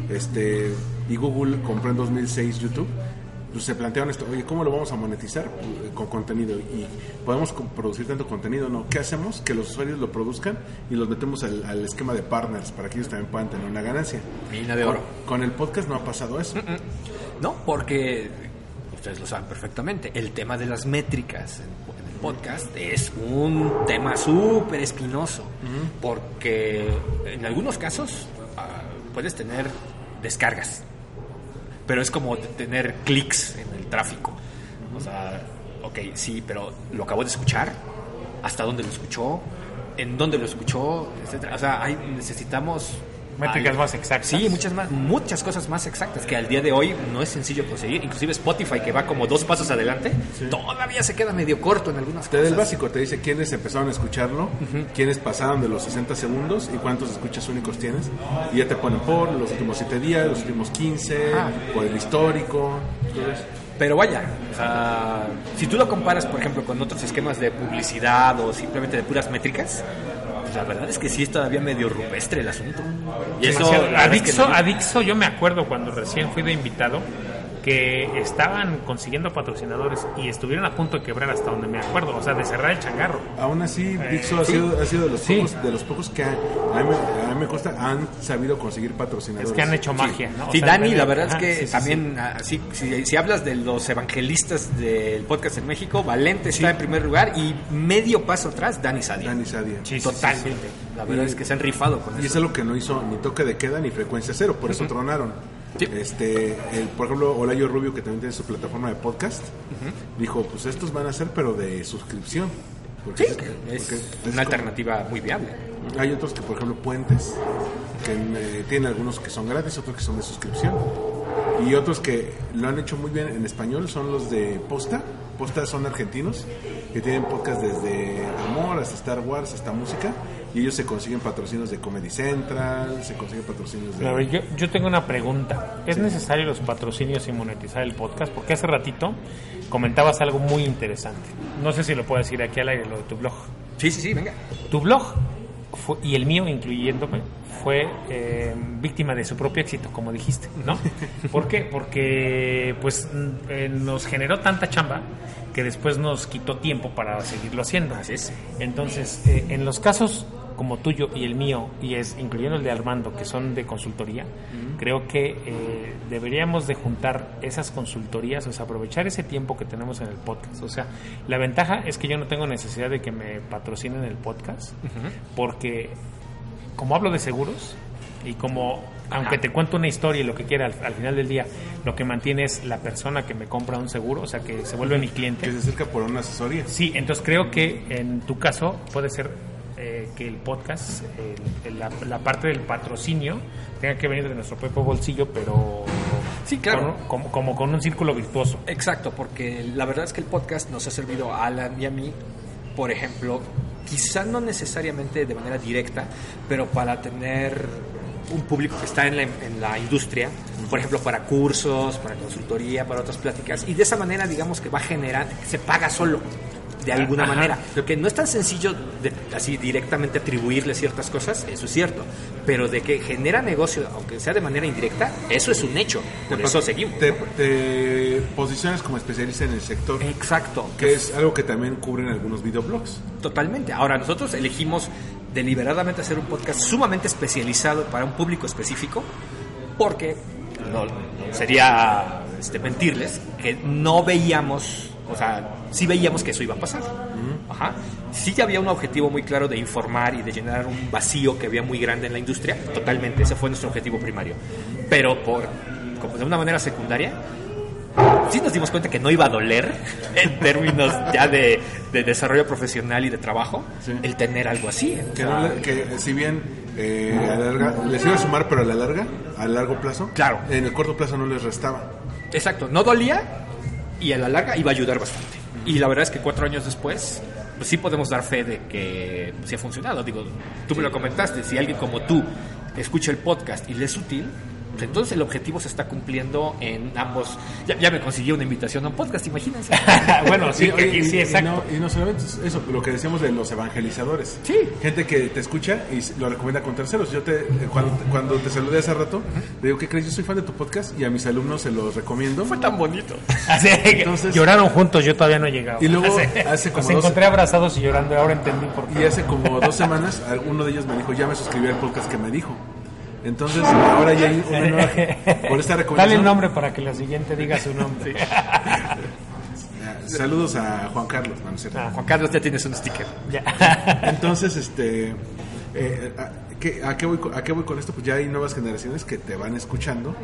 este, y Google compró en 2006 YouTube, pues se plantearon esto, oye, ¿cómo lo vamos a monetizar? Pues, Con contenido. Y podemos producir tanto contenido, ¿no? ¿Qué hacemos? Que los usuarios lo produzcan y los metemos al, al esquema de partners para que ellos también puedan tener una ganancia. Mina de oro. con el podcast no ha pasado eso. No, porque ustedes lo saben perfectamente, el tema de las métricas en, en el podcast es un tema súper espinoso, porque en algunos casos ah, puedes tener descargas, pero es como tener clics en el tráfico. O sea, ok, sí, pero lo acabo de escuchar, hasta dónde lo escuchó, en dónde lo escuchó, etcétera. O sea, hay, necesitamos Métricas más exactas. Sí, muchas más, muchas cosas más exactas que al día de hoy no es sencillo conseguir. Inclusive Spotify, que va como dos pasos adelante, todavía se queda medio corto en algunas Te da el cosas. básico, te dice quiénes empezaron a escucharlo, quiénes pasaron de los 60 segundos y cuántos escuchas únicos tienes. Y ya te ponen por los últimos 7 días, los últimos 15, Ah. por el histórico. Pero vaya, o sea, si tú lo comparas, por ejemplo, con otros esquemas de publicidad o simplemente de puras métricas, la verdad es que sí es todavía medio rupestre el asunto. Y eso, verdad es que Adixo, no- Adixo, yo me acuerdo cuando recién fui de invitado, que estaban consiguiendo patrocinadores y estuvieron a punto de quebrar hasta donde me acuerdo, o sea, de cerrar el changarro. Aún así, Eh, Dixo ha, sí. sido, ha sido de los Sí. pocos, de los pocos que a, a mí, me- a mí me consta han sabido conseguir patrocinadores. Es que han hecho magia, ¿no? O Sí, sea, Dani, la verdad ajá, es que sí, sí, también, así, si, si hablas de los evangelistas del podcast en México, Valente está en primer lugar y medio paso atrás, Dani Sadia. Dani Sadia. Sí, sí, sí, Totalmente. sí. La verdad Y- es que se han rifado con Y es eso. algo que no hizo ni toque de queda ni frecuencia cero, por eso tronaron. Sí. Este, el- por ejemplo, Olayo Rubio, que también tiene su plataforma de podcast, dijo, pues estos van a ser, pero de suscripción. Porque, Sí, es es una alternativa muy viable. Hay otros que, por ejemplo, Puentes, que eh, tienen algunos que son gratis, otros que son de suscripción. Y otros que lo han hecho muy bien en español son los de Posta. Posta son argentinos, que tienen podcast desde amor hasta Star Wars, hasta música. Y ellos se consiguen patrocinios de Comedy Central, se consiguen patrocinios de... Pero a ver, yo, yo tengo una pregunta. ¿Es necesario los patrocinios y monetizar el podcast? Porque hace ratito comentabas algo muy interesante. No sé si lo puedo decir aquí al aire, lo de tu blog. Sí, sí, sí, venga. Tu blog fue- y el mío, incluyéndome, fue eh, víctima de su propio éxito, como dijiste, ¿no? <laughs> ¿Por qué? Porque pues eh, nos generó tanta chamba que después nos quitó tiempo para seguirlo haciendo. Así es. Entonces, eh, en los casos como tuyo y el mío, y es incluyendo el de Armando, que son de consultoría, creo que eh, deberíamos de juntar esas consultorías, o sea, aprovechar ese tiempo que tenemos en el podcast. O sea, la ventaja es que yo no tengo necesidad de que me patrocinen el podcast, porque como hablo de seguros y como aunque te cuento una historia y lo que quiera al, al final del día lo que mantiene es la persona que me compra un seguro o sea que se vuelve mi cliente. Que se acerca por una asesoría. Sí, entonces creo que en tu caso puede ser eh, que el podcast, el- la, la parte del patrocinio, tenga que venir de nuestro propio bolsillo, pero Sí, claro. con- como, como con un círculo virtuoso. Exacto, porque la verdad es que el podcast nos ha servido a Alan y a mí, por ejemplo, quizá no necesariamente de manera directa, pero para tener un público que está en la, en la industria, por ejemplo, para cursos, para consultoría, para otras pláticas, y de esa manera, digamos que va a generar, se paga solo. De alguna Ajá. manera. Lo que no es tan sencillo de así directamente atribuirle ciertas cosas, eso es cierto. Pero de que genera negocio, aunque sea de manera indirecta, eso es un hecho. Por eso seguimos. Te, te posicionas como especialista en el sector, Exacto. que es algo que también cubren algunos videoblogs. Totalmente. Ahora, nosotros elegimos deliberadamente hacer un podcast sumamente especializado para un público específico porque no, sería este, mentirles que no veíamos, o sea, sí veíamos que eso iba a pasar. Ajá. Sí ya había un objetivo muy claro de informar y de llenar un vacío que había muy grande en la industria, totalmente, ese fue nuestro objetivo primario. Pero por, como de una manera secundaria, sí nos dimos cuenta que no iba a doler <laughs> en términos ya de, de desarrollo profesional y de trabajo Sí. el tener algo así. Que, sea, no que si bien eh, a la larga, les iba a sumar, pero a la larga, a largo plazo, Claro. en el corto plazo no les restaba. Exacto, no dolía y a la larga iba a ayudar bastante. Y la verdad es que cuatro años después, pues sí podemos dar fe de que sí ha funcionado. Digo, tú me lo comentaste, si alguien como tú escucha el podcast y le es útil, pues entonces el objetivo se está cumpliendo en ambos. Ya, ya me consiguió una invitación a un podcast, imagínense. <laughs> bueno, sí, Y- y- sí, y exacto. no, y no solamente eso, lo que decíamos de los evangelizadores. Sí. Gente que te escucha y lo recomienda con terceros. Yo te, eh, cuando, cuando te saludé hace rato, le digo, ¿qué crees? Yo soy fan de tu podcast y a mis alumnos se los recomiendo. Fue tan bonito. <laughs> Así Entonces- lloraron juntos, yo todavía no he llegado. Y luego, <laughs> hace como dos- encontré abrazados y llorando, ahora entendí por qué. Y hace como dos semanas, uno de ellos me dijo, ya me suscribí al podcast que me dijo. Entonces, ahora ya hay una nueva, por esta Dale recomendación. el nombre para que la siguiente diga su nombre. Saludos a Juan Carlos, no, no. Ah. Juan Carlos, ya tienes un sticker. Ya. Entonces, este, eh, ¿a, qué, a qué voy, con- ¿a qué voy con esto? Pues ya hay nuevas generaciones que te van escuchando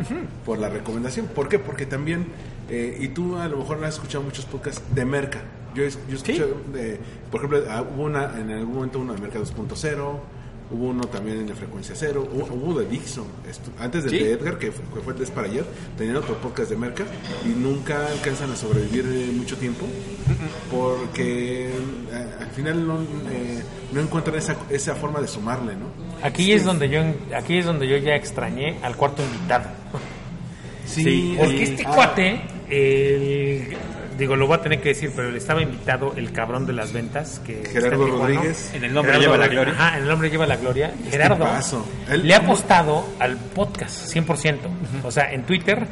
por la recomendación. ¿Por qué? Porque también, eh, y tú a lo mejor has escuchado muchos podcasts de Merca. Yo, yo escucho, de, por ejemplo, ah, hubo una, en algún momento uno de Merca 2.0, hubo uno también en la frecuencia cero, hubo, hubo de Dixon. Antes del Sí. de Edgar, que fue, que fue para ayer, tenían otro podcast de Merca y nunca alcanzan a sobrevivir eh, mucho tiempo porque eh, al final no, eh, no encuentran esa, esa forma de sumarle, ¿no? Aquí es donde yo aquí es donde yo ya extrañé al cuarto invitado. Sí, Porque eh, este ah, cuate, el- digo, lo voy a tener que decir, pero le estaba invitado el cabrón de las ventas, que Gerardo. Rodríguez. En el nombre Gerardo lleva la gloria. Ajá, en el nombre lleva la gloria. Gerardo le ha apostado al podcast 100%. O sea, en Twitter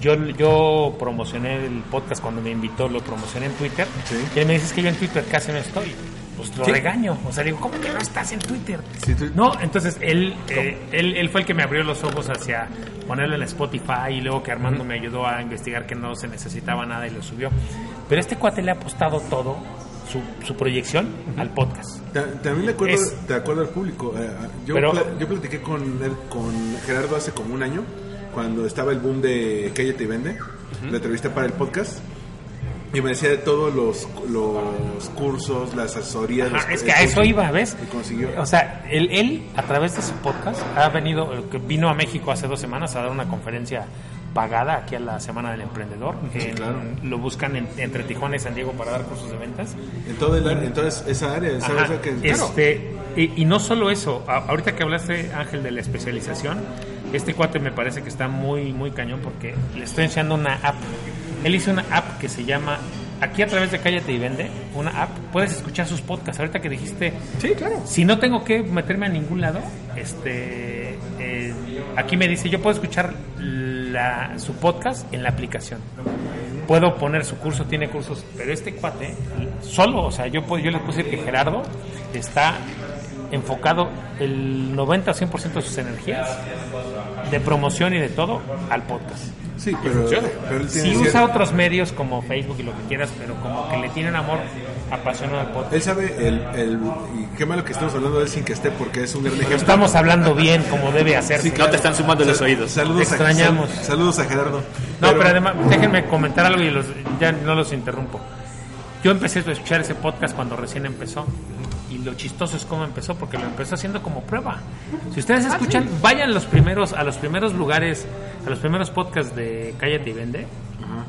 yo, yo promocioné el podcast cuando me invitó, lo promocioné en Twitter. Sí. Y él me dice "Es que yo en Twitter casi no estoy. Pues lo Sí. regaño. O sea, digo, ¿cómo que no estás en Twitter? Sí, tú- No, entonces él, eh, él, él fue el que me abrió los ojos hacia ponerlo en Spotify y luego que Armando me ayudó a investigar que no se necesitaba nada y lo subió. Pero este cuate le ha apostado todo, su, su proyección, al podcast. Ta- También le acuerdo, Es- de acuerdo al público. eh, yo, Pero- pla- yo platiqué con él, con Gerardo hace como un año, cuando estaba el boom de Cállate y Vende. La entrevisté para el podcast. Y me decía de todos los, los cursos, las asesorías. Ajá, los- es que a eso iba, ¿ves? consiguió. O sea, él, él, a través de su podcast, ha venido, vino a México hace dos semanas a dar una conferencia pagada aquí a la Semana del Emprendedor. En- claro. Lo buscan en- entre Tijuana y San Diego para dar cursos de ventas. En todo el área, entonces esa área, esa, Ajá, esa que, este, y, y no solo eso, ahorita que hablaste, Ángel, de la especialización, este cuate me parece que está muy, muy cañón porque le estoy enseñando una app. Él hizo una app que se llama, aquí a través de Cállate y Vende, una app, puedes escuchar sus podcasts. Ahorita que dijiste, Sí, claro. si no tengo que meterme a ningún lado, este, eh, aquí me dice, yo puedo escuchar la, su podcast en la aplicación. Puedo poner su curso, tiene cursos, pero este cuate, solo, o sea, yo, puedo- yo le puse que Gerardo está enfocado el 90 o 100% de sus energías de promoción y de todo al podcast. Sí, pero, pero él tiene Si cier- usa otros medios como Facebook y lo que quieras, pero como que le tienen amor apasionado al podcast. Él sabe el, el. Y qué malo que estamos hablando de él sin que esté, porque es un gran ejemplo. Estamos hablando bien como debe hacerse. No te están sumando los oídos. Saludos Te extrañamos. A, sal- saludos a Gerardo. No, pero, además, déjenme comentar algo y los, ya no los interrumpo. Yo empecé a escuchar ese podcast cuando recién empezó. Lo chistoso es cómo empezó, porque lo empezó haciendo como prueba. Si ustedes escuchan, vayan los primeros, a los primeros lugares, a los primeros podcasts de Cállate y Vende,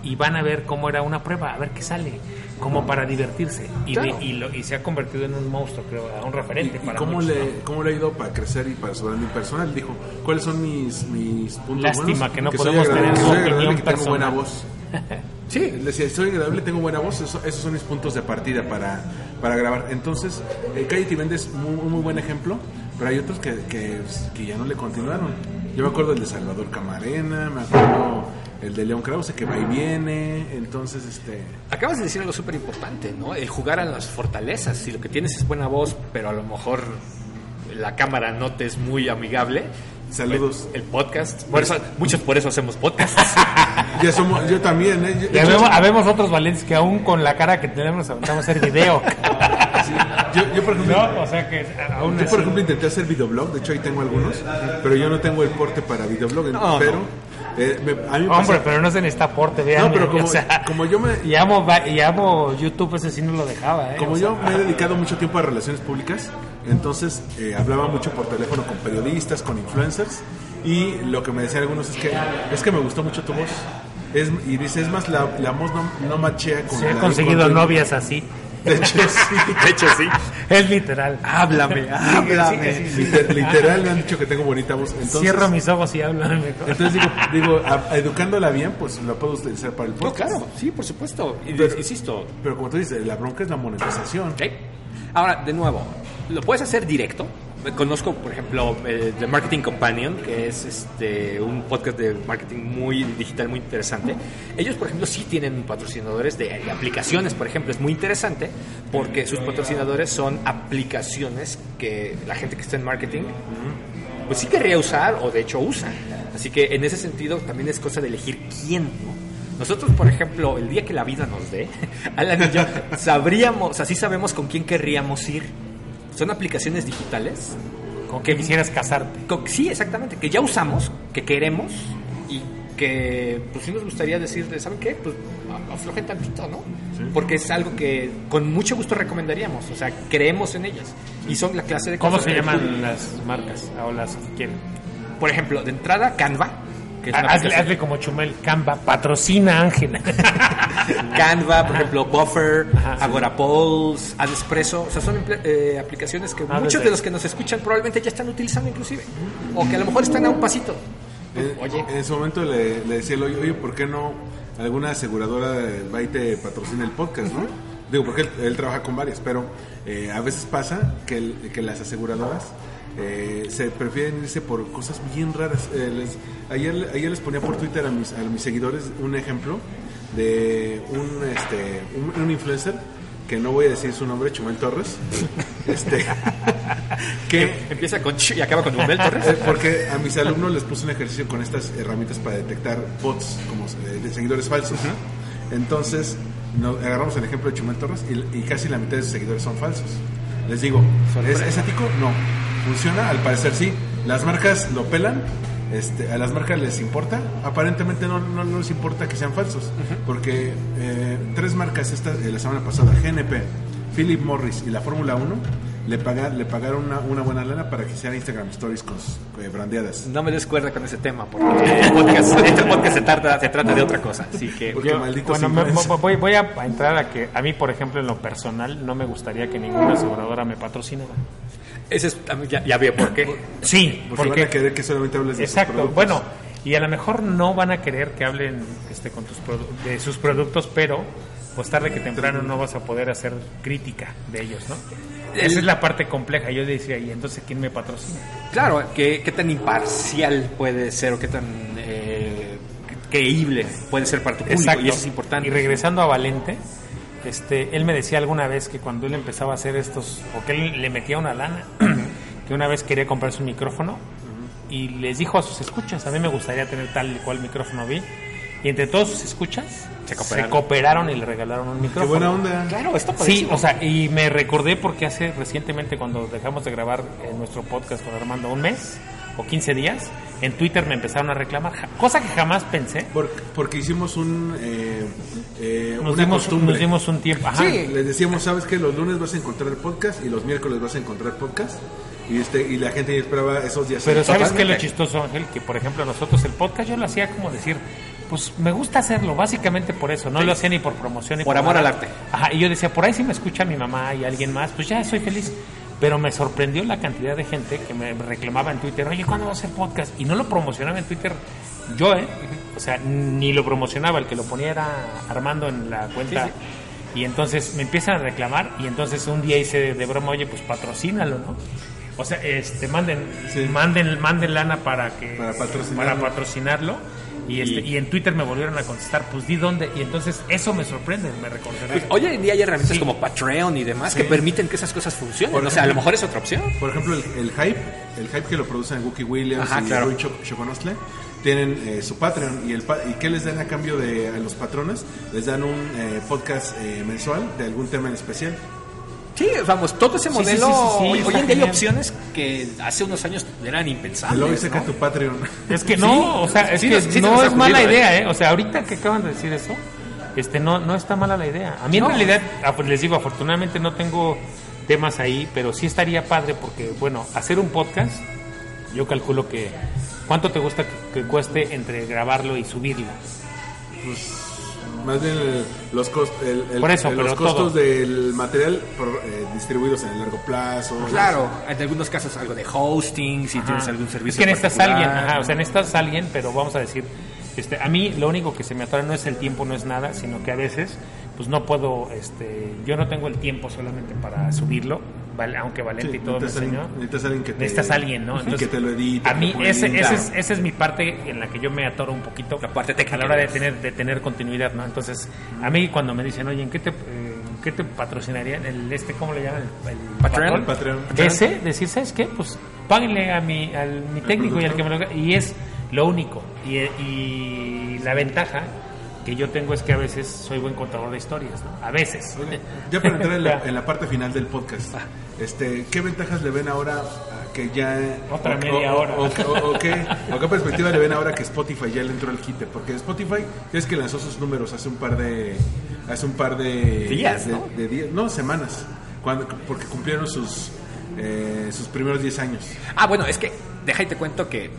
y van a ver cómo era una prueba, a ver qué sale, como para divertirse. Y, de- y, lo- y se ha convertido en un monstruo, creo, a un ¿Y, referente y para cómo, muchos, le, ¿no? cómo le ha ido para crecer y para su branding personal? Dijo, ¿cuáles son mis, mis puntos Lástima buenos? que no soy podemos tener que su opinión que tengo buena voz. <laughs> Sí. Él decía, soy agradable, tengo buena voz, eso- esos son mis puntos de partida para, para grabar. Entonces, eh, Cállate y Vende es muy, muy buen ejemplo, pero hay otros que, que, que ya no le continuaron. Yo me acuerdo el de Salvador Camarena, me acuerdo el de León Krause que va y viene, entonces, este... Acabas de decir algo súper importante, ¿no? El jugar a las fortalezas. Si lo que tienes es buena voz, pero a lo mejor la cámara no te es muy amigable. Saludos. El podcast. Por eso, muchos por eso hacemos podcasts. <laughs> Ya somos, yo también, ¿eh? Yo- Y habemos, habemos otros valientes que aún con la cara que tenemos aventamos a hacer video. <laughs> yo, yo, por ejemplo, ¿No? O sea que aún Yo, por ejemplo, intenté hacer videoblog, de hecho ahí tengo algunos, pero yo no tengo el porte para videoblog, No, pero eh, me- a mí me Hombre, pasa- pero no se necesita aporte, vean. No, pero como- o sea, como yo me- Y amo, y amo YouTube, ese sí no lo dejaba, ¿eh? como O sea, yo me he dedicado mucho tiempo a relaciones públicas, entonces eh, hablaba mucho por teléfono con periodistas, con influencers, y lo que me decían algunos es que es que me gustó mucho tu voz. Es, y dice, es más, la, la voz no, no machea con Se la conseguido con tu- novias así. De hecho, sí. <laughs> De hecho, sí. Es literal. Háblame, háblame. Sí, sí, sí. Liter- Literal me han dicho que tengo bonita voz. Entonces, Cierro mis ojos y hablo mejor. Entonces digo, digo a- educándola bien, pues lo puedo utilizar para el No, podcast. claro, sí, por supuesto. Pero- insisto. Pero como tú dices, la bronca es la monetización. ¿ok? Ahora, de nuevo, lo puedes hacer directo. Conozco, por ejemplo, eh, The Marketing Companion, que es este un podcast de marketing muy digital, muy interesante. Ellos, por ejemplo, sí tienen patrocinadores de, aplicaciones, por ejemplo. Es muy interesante porque sus patrocinadores son aplicaciones que la gente que está en marketing pues sí querría usar o de hecho usa. Así que en ese sentido también es cosa de elegir quién, ¿no? Nosotros, por ejemplo, el día que la vida nos dé, <laughs> Alan y yo sabríamos, o sea, sí sabemos con quién querríamos ir. Son aplicaciones digitales Con que quisieras casarte. co- sí, exactamente, que ya usamos, que queremos y que pues sí nos gustaría decirle, ¿saben qué? Pues aflojen tantito, ¿no? Porque es algo que con mucho gusto recomendaríamos, o sea, creemos en ellas y son la clase de ¿Cómo se llaman las marcas o las que quieren? Por ejemplo, de entrada Canva, que es una Hazle, como Chumel Canva, patrocina Ángel. <laughs> Canva, por ejemplo, Buffer, Ajá, sí. Agora Pulse, Adespresso, o sea, son eh, aplicaciones que Ah, muchos desde- de los que nos escuchan probablemente ya están utilizando inclusive, o que a lo mejor están a un pasito. Eh, Oye. En ese momento le, le decía, oye, oye, ¿por qué no alguna aseguradora va y te patrocina el podcast, no? Digo, porque él, él trabaja con varias, pero eh, a veces pasa que, el- que las aseguradoras eh, se prefieren irse por cosas bien raras. Eh, les- ayer, ayer les ponía por Twitter a mis, a mis seguidores un ejemplo de un, este, un, un influencer que no voy a decir su nombre, Chumel Torres, <laughs> este, que Empieza con ch y acaba con Humel eh, Torres. porque a mis alumnos les puse un ejercicio con estas herramientas para detectar bots como eh, de seguidores falsos. Entonces, nos agarramos el ejemplo de Chumel Torres y, y casi la mitad de sus seguidores son falsos. Les digo, ¿es, Sorpresa. ¿es ético? No. ¿Funciona? Al parecer sí. ¿Las marcas lo pelan? Este, ¿A las marcas les importa? Aparentemente no, no, no les importa que sean falsos. Porque eh, tres marcas esta, eh, la semana pasada, GNP, Philip Morris y la Fórmula 1, le, paga- le pagaron una, una buena lana para que hicieran Instagram Stories con sus, eh, brandeadas. No me descuerda con ese tema, porque este podcast, este podcast se, trata, se trata de otra cosa. Así que Porque Yo, bueno, me- voy, voy a entrar a que a mí, por ejemplo, en lo personal, no me gustaría que ninguna aseguradora me patrocinara. ese es, ya, ya veo por qué. Sí, Porque van a querer que solamente hables de Exacto. productos. Bueno, y a lo mejor no van a querer que hablen este, con tus produ- de sus productos, pero pues tarde que temprano no vas a poder hacer crítica de ellos, ¿no? Esa es la parte compleja. Yo decía, ¿y entonces quién me patrocina? Claro, ¿qué, qué tan imparcial puede ser o qué tan eh, creíble puede ser para tu público? Y eso es importante. Y regresando a Valente, este, él me decía alguna vez que cuando él empezaba a hacer estos, o que él le metía una lana, que una vez quería comprarse un micrófono y les dijo a sus escuchas, a mí me gustaría tener tal y cual micrófono vi. Y entre todos sus escuchas Se se cooperaron. cooperaron, y le regalaron un Qué micrófono. buena onda. Claro, está Sí, o sea, y me recordé porque hace recientemente cuando dejamos de grabar en nuestro podcast con Armando un mes o 15 días, en Twitter me empezaron a reclamar, cosa que jamás pensé. Por- porque hicimos un, eh, eh, Nos una dimos, costumbre. nos dimos un tiempo. Ajá. Sí. Les decíamos, ¿sabes qué? Los lunes vas a encontrar el podcast y los miércoles vas a encontrar podcast. Y, este, y la gente esperaba esos días. Pero ¿sabes qué es lo chistoso, Ángel? Que, por ejemplo, nosotros el podcast yo lo hacía como decir, pues me gusta hacerlo, básicamente por eso. No lo hacía ni por promoción ni Por amor al arte. Ajá, y yo decía, por ahí si me escucha mi mamá y alguien más, pues ya soy feliz. Pero me sorprendió la cantidad de gente que me reclamaba en Twitter, oye, ¿cuándo vas a hacer podcast? Y no lo promocionaba en Twitter yo, ¿eh? O sea, ni lo promocionaba, el que lo ponía era Armando en la cuenta. Y entonces me empiezan a reclamar y entonces un día hice de broma, oye, pues patrocínalo, ¿no? O sea, este, manden, Sí. manden, manden lana para que Para patrocinarlo. para patrocinarlo. Y, este, y en Twitter me volvieron a contestar, pues di dónde. Y entonces eso me sorprende, me recordará. Pues, hoy en día hay herramientas Sí. como Patreon y demás que permiten que esas cosas funcionen. Por o sea, a lo ejemplo- mejor es otra opción. Por ejemplo, el, el Hype, el Hype que lo producen Wookie Williams Ajá, y claro. Cho- Choconostle, tienen eh, su Patreon. ¿Y, el, ¿Y qué les dan a cambio de a los patrones? Les dan un eh, podcast eh, mensual de algún tema en especial. Sí, vamos, todo ese modelo. sí, sí, sí, sí, hoy, está hoy en día hay opciones que hace unos años eran Y impensables. luego saca ¿no? tu Patreon. Es que no, Sí, o sea, es sí que no es mala idea, ¿eh? O sea, ahorita que acaban de decir eso, este no no está mala la idea. A mí en realidad, ah, pues les digo, afortunadamente no tengo temas ahí, pero sí estaría padre porque, bueno, hacer un podcast, yo calculo que. ¿Cuánto te gusta que, que cueste entre grabarlo y subirlo? Más bien el- los, cos- el- el- Por eso, los pero costos todo. del material por- eh, distribuidos en el largo plazo. Claro, en algunos casos algo de hosting, si tienes algún Es servicio. que necesitas alguien, ajá, o sea, necesitas alguien, pero vamos a decir, este, a mí lo único que se me atora no es el tiempo, no es nada, sino que a veces, pues no puedo, este, yo no tengo el tiempo solamente para subirlo, aunque Valente Sí, y todo me necesitas alguien- enseñó. necesitas alguien que te- Necesitas alguien, ¿no? <laughs> que te lo edite, A mí ese, ese Claro. es, esa es mi parte en la que yo me atoro un poquito. La parte técnica, A la hora de tener, de tener continuidad, ¿no? Entonces, a mí cuando me dicen, oye, ¿en qué te, eh, ¿en qué te patrocinarían? El, este, ¿Cómo le llaman? El, el Patreon. Patreon. ese, decir, ¿sabes qué? Pues páguenle a mi, al, mi técnico y al que me lo... Y es lo único. Y, y la ventaja que yo tengo es que a veces soy buen contador de historias, ¿no? A veces. Ya para entrar en la, <laughs> en la parte final del podcast, este, ¿qué ventajas le ven ahora a que ya... Otra o- media o- hora. O, o- o qué, o qué perspectiva le ven ahora que Spotify ya le entró el quite? Porque Spotify es que lanzó sus números hace un par de... Hace un par de... Días, de, ¿no? de días, no, semanas. Cuando, porque cumplieron sus, eh, sus primeros 10 años. Ah, bueno, es que deja y te cuento que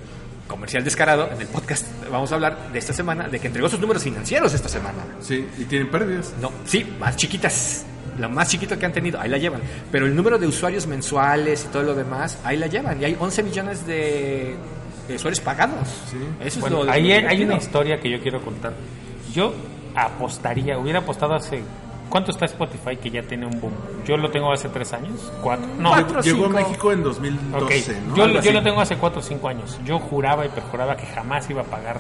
Comercial Descarado, en el podcast vamos a hablar de esta semana, de que entregó sus números financieros esta semana. Sí, y tienen pérdidas. No, sí, más chiquitas. Lo más chiquito que han tenido, ahí la llevan. Pero el número de usuarios mensuales y todo lo demás, ahí la llevan. Y hay 11 millones de, de usuarios pagados. Sí. Eso Bueno, es lo ahí lo hay, hay una historia que yo quiero contar. Yo apostaría, hubiera apostado hace ¿Cuánto está Spotify que ya tiene un boom? Yo lo tengo hace tres años, cuatro. No, Cuatro. Llegó a. México en ok. 2012, ¿no? Yo, lo tengo hace cuatro o cinco años. Yo juraba y perjuraba que jamás iba a pagar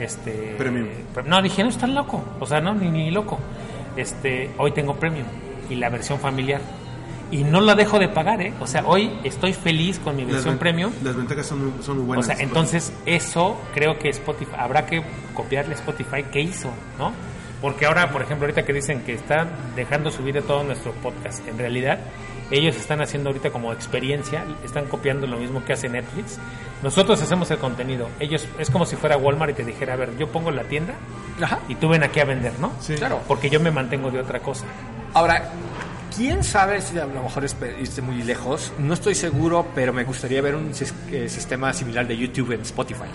este Premium. pre- No, dije, no, estás loco. O sea, no, ni, ni loco. Este, hoy tengo premium y la versión familiar. Y no la dejo de pagar, ¿eh? O sea, hoy estoy feliz con mi versión premium. Las ventajas son muy, son muy buenas. O sea, entonces eso creo que Spotify, habrá que copiarle a Spotify qué hizo, ¿no? Porque ahora, por ejemplo, ahorita que dicen que están dejando subir de todo nuestro podcast, en realidad ellos están haciendo ahorita como experiencia, están copiando lo mismo que hace Netflix. Nosotros hacemos el contenido, ellos es como si fuera Walmart y te dijera, a ver, yo pongo la tienda Ajá. y tú ven aquí a vender, ¿no? Sí. Claro. Porque yo me mantengo de otra cosa. Ahora, quién sabe si a lo mejor es irse muy lejos. No estoy seguro, pero me gustaría ver un eh, sistema similar de YouTube en Spotify.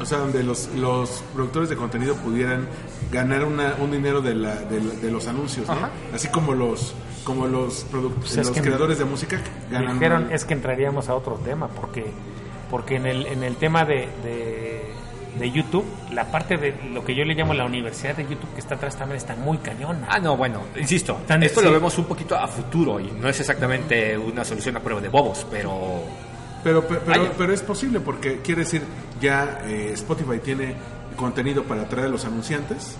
O sea, donde los, los productores de contenido pudieran ganar una, un dinero de, la, de, la- de los anuncios, ¿no? Ajá. Así como los como los, Pues los creadores de música ganan. Dijeron es que entraríamos a otro tema porque porque en el en el tema de, de, de YouTube la parte de lo que yo le llamo la universidad de YouTube que está atrás también está muy cañona. Ah, no, bueno, insisto, Tan- esto sí. lo vemos un poquito a futuro y no es exactamente una solución a prueba de bobos, pero Pero, pe- pero, Vaya. pero es posible porque quiere decir, ya eh, Spotify tiene contenido para atraer a los anunciantes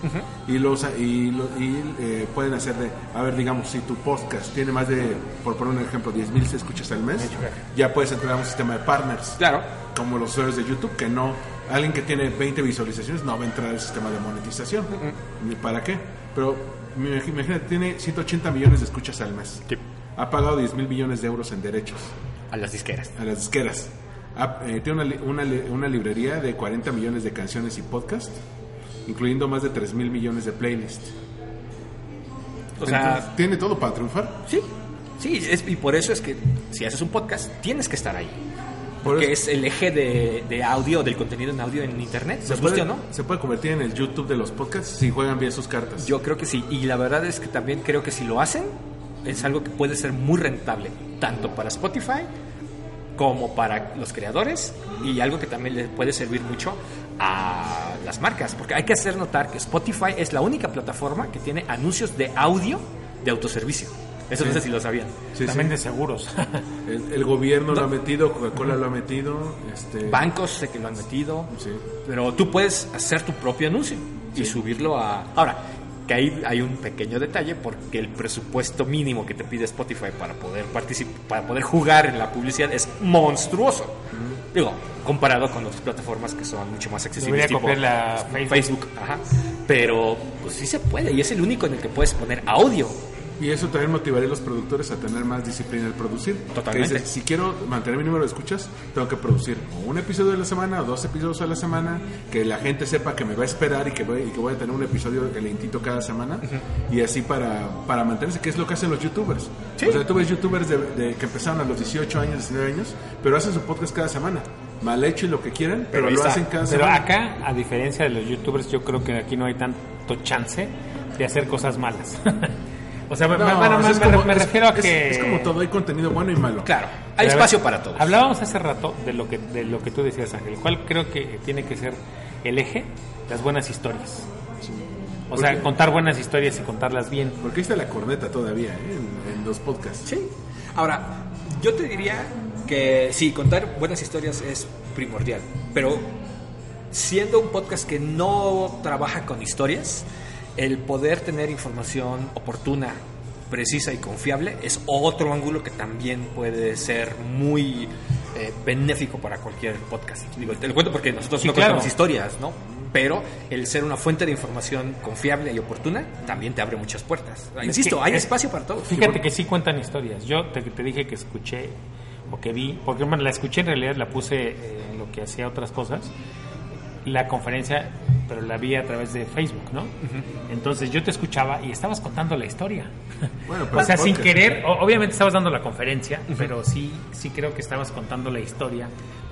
y los y, lo- y, eh, pueden hacer de, a ver, digamos, si tu podcast tiene más de, por poner un ejemplo, 10 mil escuchas al mes, ya puedes entrar a un sistema de partners. claro, como los usuarios de YouTube, que no, alguien que tiene 20 visualizaciones no va a entrar al sistema de monetización. ¿Ni ¿Para qué? Pero imagínate, tiene 180 millones de escuchas al mes. Sí. Ha pagado 10 mil millones de euros en derechos a las disqueras. a las disqueras. Ha- eh, tiene una, una, una librería de 40 millones de canciones y podcast, incluyendo más de 3 mil millones de playlists. O sea, tiene todo para triunfar. sí, sí, es- y por eso es que si haces un podcast tienes que estar ahí. Por Porque es el eje de, de audio, del contenido en audio en internet. Se ¿Les guste puede, o no? se puede convertir en el YouTube de los podcasts si juegan bien sus cartas. Yo creo que sí. Y la verdad es que también creo que si lo hacen, es algo que puede ser muy rentable, tanto para Spotify como para los creadores y algo que también le puede servir mucho a las marcas. Porque hay que hacer notar que Spotify es la única plataforma que tiene anuncios de audio de autoservicio. Eso no sé si lo sabían. Sí, también sí. de seguros. <laughs> El, el gobierno lo ha metido, Coca-Cola lo ha metido. Este, Bancos sé que lo han metido. Sí. Pero tú puedes hacer tu propio anuncio y subirlo a... Ahora, que ahí hay un pequeño detalle porque el presupuesto mínimo que te pide Spotify para poder participar, para poder jugar en la publicidad es monstruoso. Digo, comparado con otras plataformas que son mucho más accesibles. Tipo la Facebook. Facebook. Ajá. Pero pues sí se puede y es el único en el que puedes poner audio. Y eso también motivaría a los productores a tener más disciplina al producir. Totalmente. Que dices, si quiero mantener mi número de escuchas, tengo que producir un episodio de la semana o dos episodios a la semana, que la gente sepa que me va a esperar y que voy, y que voy a tener un episodio lentito cada semana. Y así para, para mantenerse, que es lo que hacen los youtubers. Sí. O sea, tú ves youtubers de, de que empezaron a los 18 años, 19 años, pero hacen su podcast cada semana. Mal hecho y lo que quieran, pero, ahí lo hacen cada Pero semana. acá, a diferencia de los youtubers, yo creo que aquí no hay tanto chance de hacer cosas malas. <laughs> o sea, me- No, me, bueno, o me- es me- como- me es- refiero a es- que... Es como todo, hay contenido bueno y malo. Claro, hay Pero a ver, espacio para todos. Hablábamos hace rato de lo que de lo que tú decías, Ángel, cuál creo que tiene que ser el eje, las buenas historias. O ¿Por sea, qué? contar buenas historias y contarlas bien. Porque ahí está la corneta todavía, ¿eh? en, en los podcasts. Sí. Ahora, yo te diría que sí, contar buenas historias es primordial, pero siendo un podcast que no trabaja con historias, el poder tener información oportuna, precisa y confiable es otro ángulo que también puede ser muy eh, benéfico para cualquier podcast. Digo, te lo cuento porque nosotros Sí, no claro. contamos historias, ¿no? Pero el ser una fuente de información confiable y oportuna también te abre muchas puertas. Insisto, que hay es- espacio para todos. Fíjate que sí cuentan historias. Yo te, te dije que escuché o que vi, porque bueno, la escuché en realidad, la puse eh, en lo que hacía otras cosas, la conferencia, pero la vi a través de Facebook, ¿no? Entonces yo te escuchaba y estabas contando la historia. Bueno, pero <laughs> o sea, sin querer, obviamente estabas dando la conferencia, pero sí, sí creo que estabas contando la historia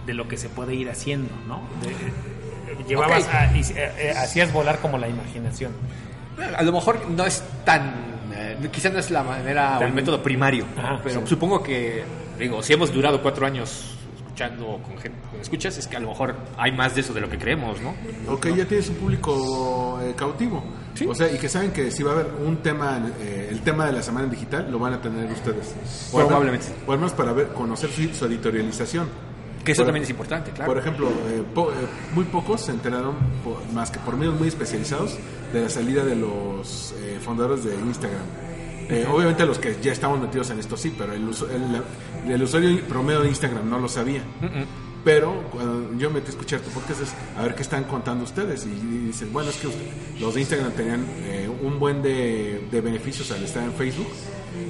de lo que se puede ir haciendo, ¿no? De- llevabas Ok. a- eh, eh, hacías volar como la imaginación. A lo mejor no es tan. eh, quizá no es la manera o el método primario, Ajá, pero sí. supongo que, digo, si hemos durado cuatro años escuchando con gente con escuchas, es que a lo mejor hay más de eso de lo que creemos, ¿no? Ok, ya tienes un público eh, cautivo. Sí. O sea, y que saben que si va a haber un tema, eh, el tema de la semana en digital, lo van a tener ustedes. Probablemente. O al menos para ver, conocer su, su editorialización. Que eso Por- también es importante, claro. Por ejemplo, eh, po- eh, muy pocos se enteraron, por- más que por medios muy especializados, de la salida de los eh, fundadores de Instagram. Eh, obviamente los que ya estamos metidos en esto sí, pero el, el- el usuario promedio de Instagram no lo sabía. Pero cuando yo me metí a escuchar tu podcast es a ver qué están contando ustedes y, y dicen, bueno, es que usted- los de Instagram tenían eh, un buen de, de beneficios al estar en Facebook,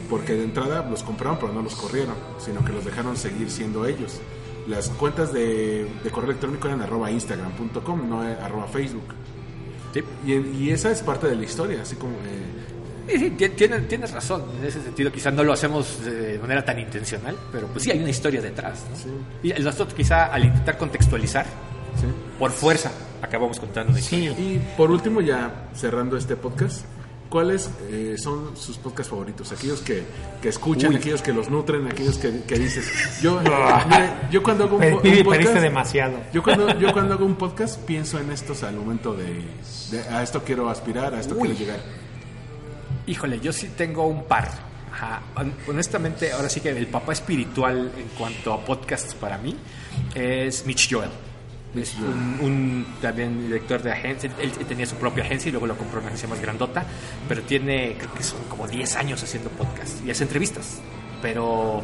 porque de entrada los compraron pero no los corrieron, sino que los dejaron seguir siendo ellos. Las cuentas de, de correo electrónico eran arroba instagram.com, no eh, arroba Facebook. Sí. Y, y esa es parte de la historia, así como... eh, Sí, sí, ti- tienes, tienes razón. En ese sentido, quizás no lo hacemos de manera tan intencional, pero pues sí hay una historia detrás. ¿no? Y nosotros, quizá al intentar contextualizar, sí. por fuerza, acabamos contando una historia. Y por último, ya cerrando este podcast, ¿cuáles eh, son sus podcasts favoritos? Aquellos que, que escuchan, Uy. aquellos que los nutren, aquellos que, que dices. Yo, <laughs> mire, yo cuando hago un, podcast. demasiado. Yo cuando, yo <laughs> cuando hago un podcast pienso en estos al momento de, de a esto quiero aspirar, a esto Uy. quiero llegar. Híjole, yo sí tengo un par. Ajá. Hon- Honestamente, ahora sí que el papá espiritual en cuanto a podcasts para mí es Mitch Joel. Es un, un también director de agencia. Él tenía su propia agencia y luego lo compró una agencia más grandota. Pero tiene, creo que son como 10 años haciendo podcasts y hace entrevistas. Pero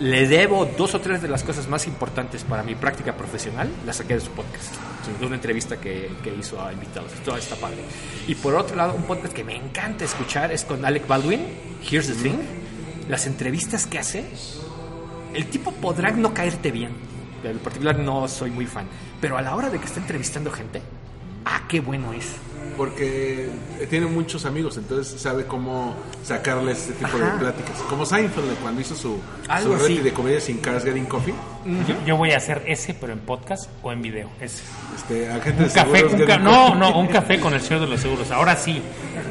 le debo dos o tres de las cosas más importantes para mi práctica profesional, las saqué de su podcast. De una entrevista que, que hizo a invitados. Todo está padre. Y por otro lado, un podcast que me encanta escuchar es con Alec Baldwin, Here's the Thing. Las entrevistas que hace, el tipo podrá no caerte bien. En particular no soy muy fan. Pero a la hora de que está entrevistando gente, ah, qué bueno es. Porque tiene muchos amigos, entonces sabe cómo sacarles este tipo Ajá. de pláticas. Como Seinfeld, cuando hizo su, Algo su así. de comedia sin Cars Getting Coffee. Yo, yo voy a hacer ese, pero en podcast o en video. Ese. Este, agente Un de café, seguros un Getting ca- no, no, un café con el señor de los seguros. Ahora sí,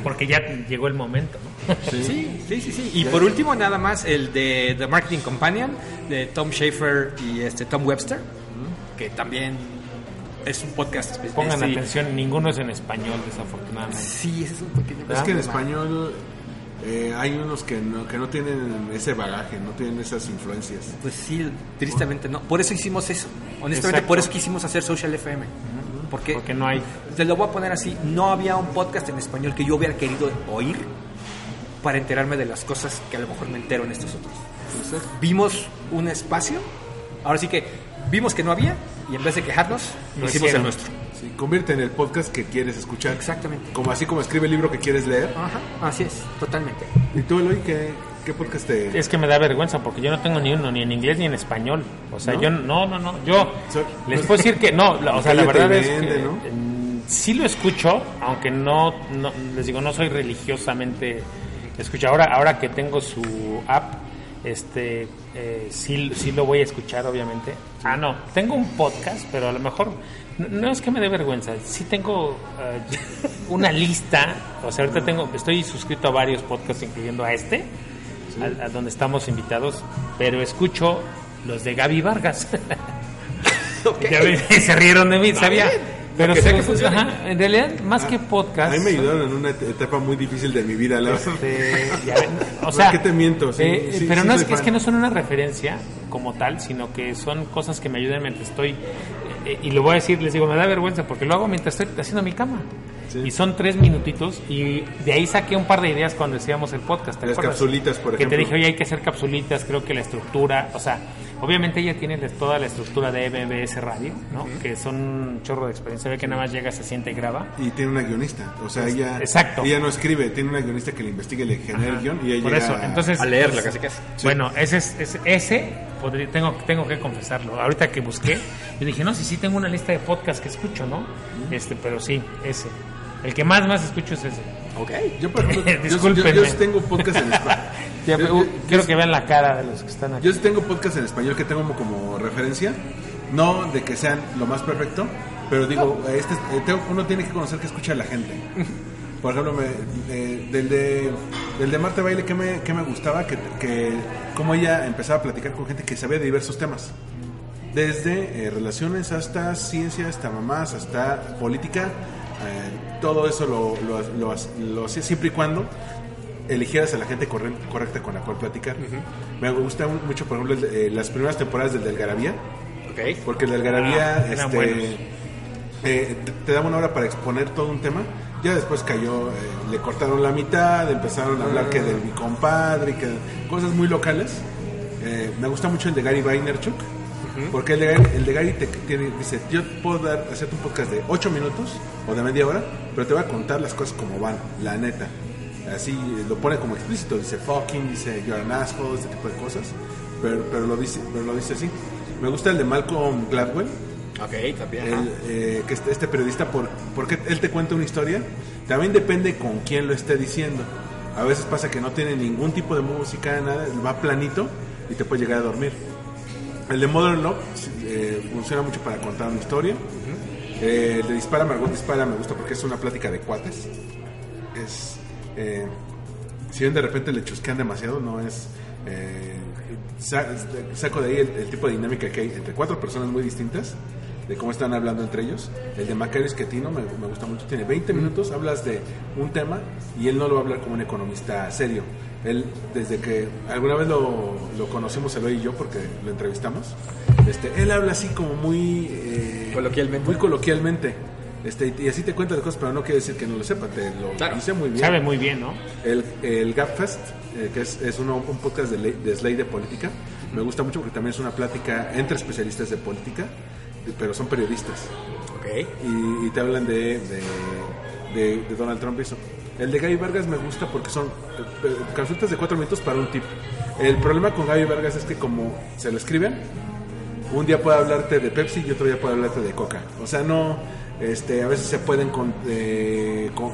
porque ya llegó el momento. ¿no? Sí, sí, sí, sí. Y por último, nada más, el de The Marketing Companion, de Tom Schaefer y este Tom Webster, que también es un podcast. Pongan sí. atención, ninguno es en español, desafortunadamente. Sí, ese es un pequeño Es que en español eh, hay unos que no, que no tienen ese bagaje, no tienen esas influencias. Pues sí, tristemente no. Por eso hicimos eso. Honestamente, Exacto. por eso quisimos hacer Social FM. Porque, Porque no hay. te lo voy a poner así, no había un podcast en español que yo hubiera querido oír para enterarme de las cosas que a lo mejor me entero en estos otros. Vimos un espacio, ahora sí que vimos que no había y en vez de quejarnos, Lo hicimos el nuestro. sí, convierte en el podcast que quieres escuchar. Exactamente. Como así como escribe el libro que quieres leer. Ajá, así es, totalmente. ¿Y tú, Eloy, qué, qué podcast te...? Es que me da vergüenza porque yo no tengo ni uno, ni en inglés ni en español. O sea, ¿No? yo no, no, no. Yo So- les puedo decir que no. la- o sea, la verdad es vende, que ¿no? mm, sí lo escucho, aunque no, no, les digo, no soy religiosamente escucho. Ahora, ahora que tengo su app, este, eh, sí, sí lo voy a escuchar, obviamente. Ah, no, tengo un podcast, pero a lo mejor no, no es que me dé vergüenza. Sí tengo eh, <laughs> una lista. O sea, ahorita tengo, estoy suscrito a varios podcasts, incluyendo a este a, a donde estamos invitados, pero escucho los de Gaby Vargas. <laughs> Ya ven, se rieron de mí, sabía. Pero que sea se- que funcione. ajá, en realidad, más que podcast. A mí me ayudaron en una et- etapa muy difícil de mi vida, la verdad. este, ya <laughs> o sea, ¿qué te miento? Sí, eh, sí, pero sí no es, que- es que no son una referencia como tal, sino que son cosas que me ayudan mientras estoy. eh, y lo voy a decir, les digo, me da vergüenza porque lo hago mientras estoy haciendo mi cama. Sí. Y son tres minutitos y de ahí saqué un par de ideas cuando decíamos el podcast. ¿te Las acuerdas? capsulitas, por Que te ejemplo. dije, oye, hay que hacer capsulitas, creo que la estructura, o sea, obviamente ella tiene toda la estructura de MBS Radio, ¿no? Que son un chorro de experiencia, ve que nada más llega, se siente y graba. Y tiene una guionista. O sea, ella, Exacto. ella no escribe, tiene una guionista que le investiga y le genera el guion. Y ella Por eso, a- entonces... A leerla casi casi. Bueno, ese es, es- ese podría- tengo, tengo que confesarlo. Ahorita que busqué, yo dije, no, sí, sí tengo una lista de podcasts que escucho, ¿no? Este, pero sí, ese. El que más más escucho es ese. Ok. Yo, por ejemplo, <laughs> yo- yo, tengo podcast en español. <laughs> Yo- uh, yo- quiero que vean la cara de los que están aquí. Yo sí tengo podcast en español que tengo como, como referencia. No de que sean lo más perfecto, pero digo, este, eh, uno tiene que conocer que escucha a la gente. <laughs> Por ejemplo, me- eh, del, de, del de Marta Baile, que me, que me gustaba? Que, que como ella empezaba a platicar con gente que sabía de diversos temas. desde eh, relaciones hasta ciencia, hasta mamás, hasta política. Eh, todo eso lo, lo, lo, lo hacía siempre y cuando eligieras a la gente corre- correcta con la cual platicar. Me gusta mucho, por ejemplo, eh, las primeras temporadas del del Garabía, Ok. porque el del Garabía Ah, este, eh, te, daba una hora para exponer todo un tema. Ya después cayó, eh, le cortaron la mitad, empezaron a hablar que de mi compadre, y que cosas muy locales. Eh, me gusta mucho el de Gary Vaynerchuk, porque el de Gary, el de Gary te, tiene- dice, yo puedo dar, hacerte un podcast de 8 minutos o de media hora, pero te voy a contar las cosas como van, la neta. Así eh, lo pone como explícito, dice fucking, dice you're an asshole, este tipo de cosas, pero, pero, lo, dice, pero lo dice así. Me gusta el de Malcolm Gladwell, Ok, también. el, eh, que este, este periodista, por, porque él te cuenta una historia, también depende con quién lo esté diciendo. A veces pasa que no tiene ningún tipo de música, nada, va planito y te puede llegar a dormir. El de Modern Love eh, funciona mucho para contar una historia. Eh, el de Dispara, Margot Dispara me gusta porque es una plática de cuates. Es, eh, si bien de repente le chusquean demasiado, no es... eh, sa- saco de ahí el, el tipo de dinámica que hay entre cuatro personas muy distintas, de cómo están hablando entre ellos. El de Macario Schettino me, me gusta mucho, tiene 20 minutos, hablas de un tema y él no lo va a hablar como un economista serio. Él, desde que alguna vez lo, lo conocimos, Eloy y yo, porque lo entrevistamos, este, él habla así como muy... eh, Coloquialmente. Muy coloquialmente. Este, y así te cuenta de cosas, pero no quiere decir que no lo sepa, te lo Claro. dice muy bien. Sabe muy bien, ¿no? El, el Gapfest, eh, que es, es uno- un podcast de, ley- de Slay de política, me gusta mucho porque también es una plática entre especialistas de política, pero son periodistas. Ok. Y, y te hablan de, de, de- de Donald Trump eso. El de Gaby Vargas me gusta porque son eh, eh, consultas de cuatro minutos para un tip. El problema con Gaby Vargas es que como se lo escriben, un día puede hablarte de Pepsi y otro día puede hablarte de Coca. O sea, no, este, a veces se pueden con, eh, con-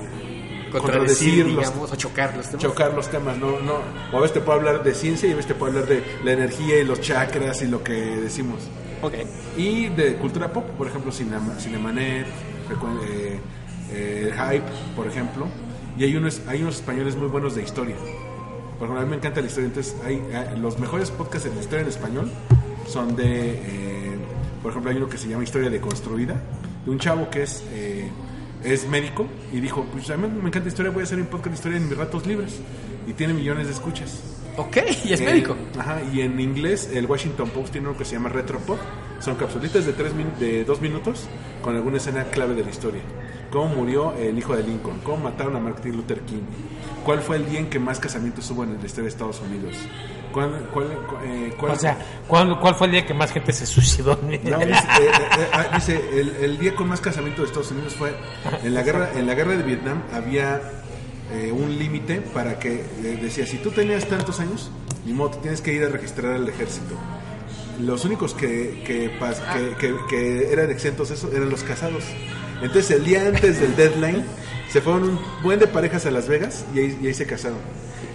Contradecir, los- o chocar los temas. chocar los temas, no, no. O a veces te puedo hablar de ciencia y a veces te puedo hablar de la energía y los chakras y lo que decimos. Ok. Y de cultura pop, por ejemplo, Cinema, Cinemanet, eh, eh, Hype, por ejemplo. Y hay unos, hay unos españoles muy buenos de historia. Por ejemplo, a mí me encanta la historia. Entonces, hay, eh, los mejores podcasts de historia en español son de, eh, por ejemplo, hay uno que se llama Historia deconstruida, de un chavo que es, eh, es médico y dijo, pues a mí me encanta historia, voy a hacer un podcast de historia en mis ratos libres. Y tiene millones de escuchas. Ok, y es Eh, médico. Ajá, y en inglés el Washington Post tiene uno que se llama Retropod. Son capsulitas de, tres min- de dos minutos con alguna escena clave de la historia. Cómo murió el hijo de Lincoln, cómo mataron a Martin Luther King, cuál fue el día en que más casamientos hubo en la historia de Estados Unidos. ¿Cuál, cuál, cu- eh, cuál- O sea, ¿cuándo- ¿cuál fue el día que más gente se suicidó? no, dice, eh, eh, ah, dice, el, el día con más casamientos de Estados Unidos fue en la guerra en la guerra de Vietnam había eh, un límite para que eh, decía si tú tenías tantos años ni modo tienes que ir a registrar al ejército los únicos que que, pas- que, que- que eran exentos eso eran los casados entonces el día antes del deadline se fueron un buen de parejas a Las Vegas y ahí, y ahí se casaron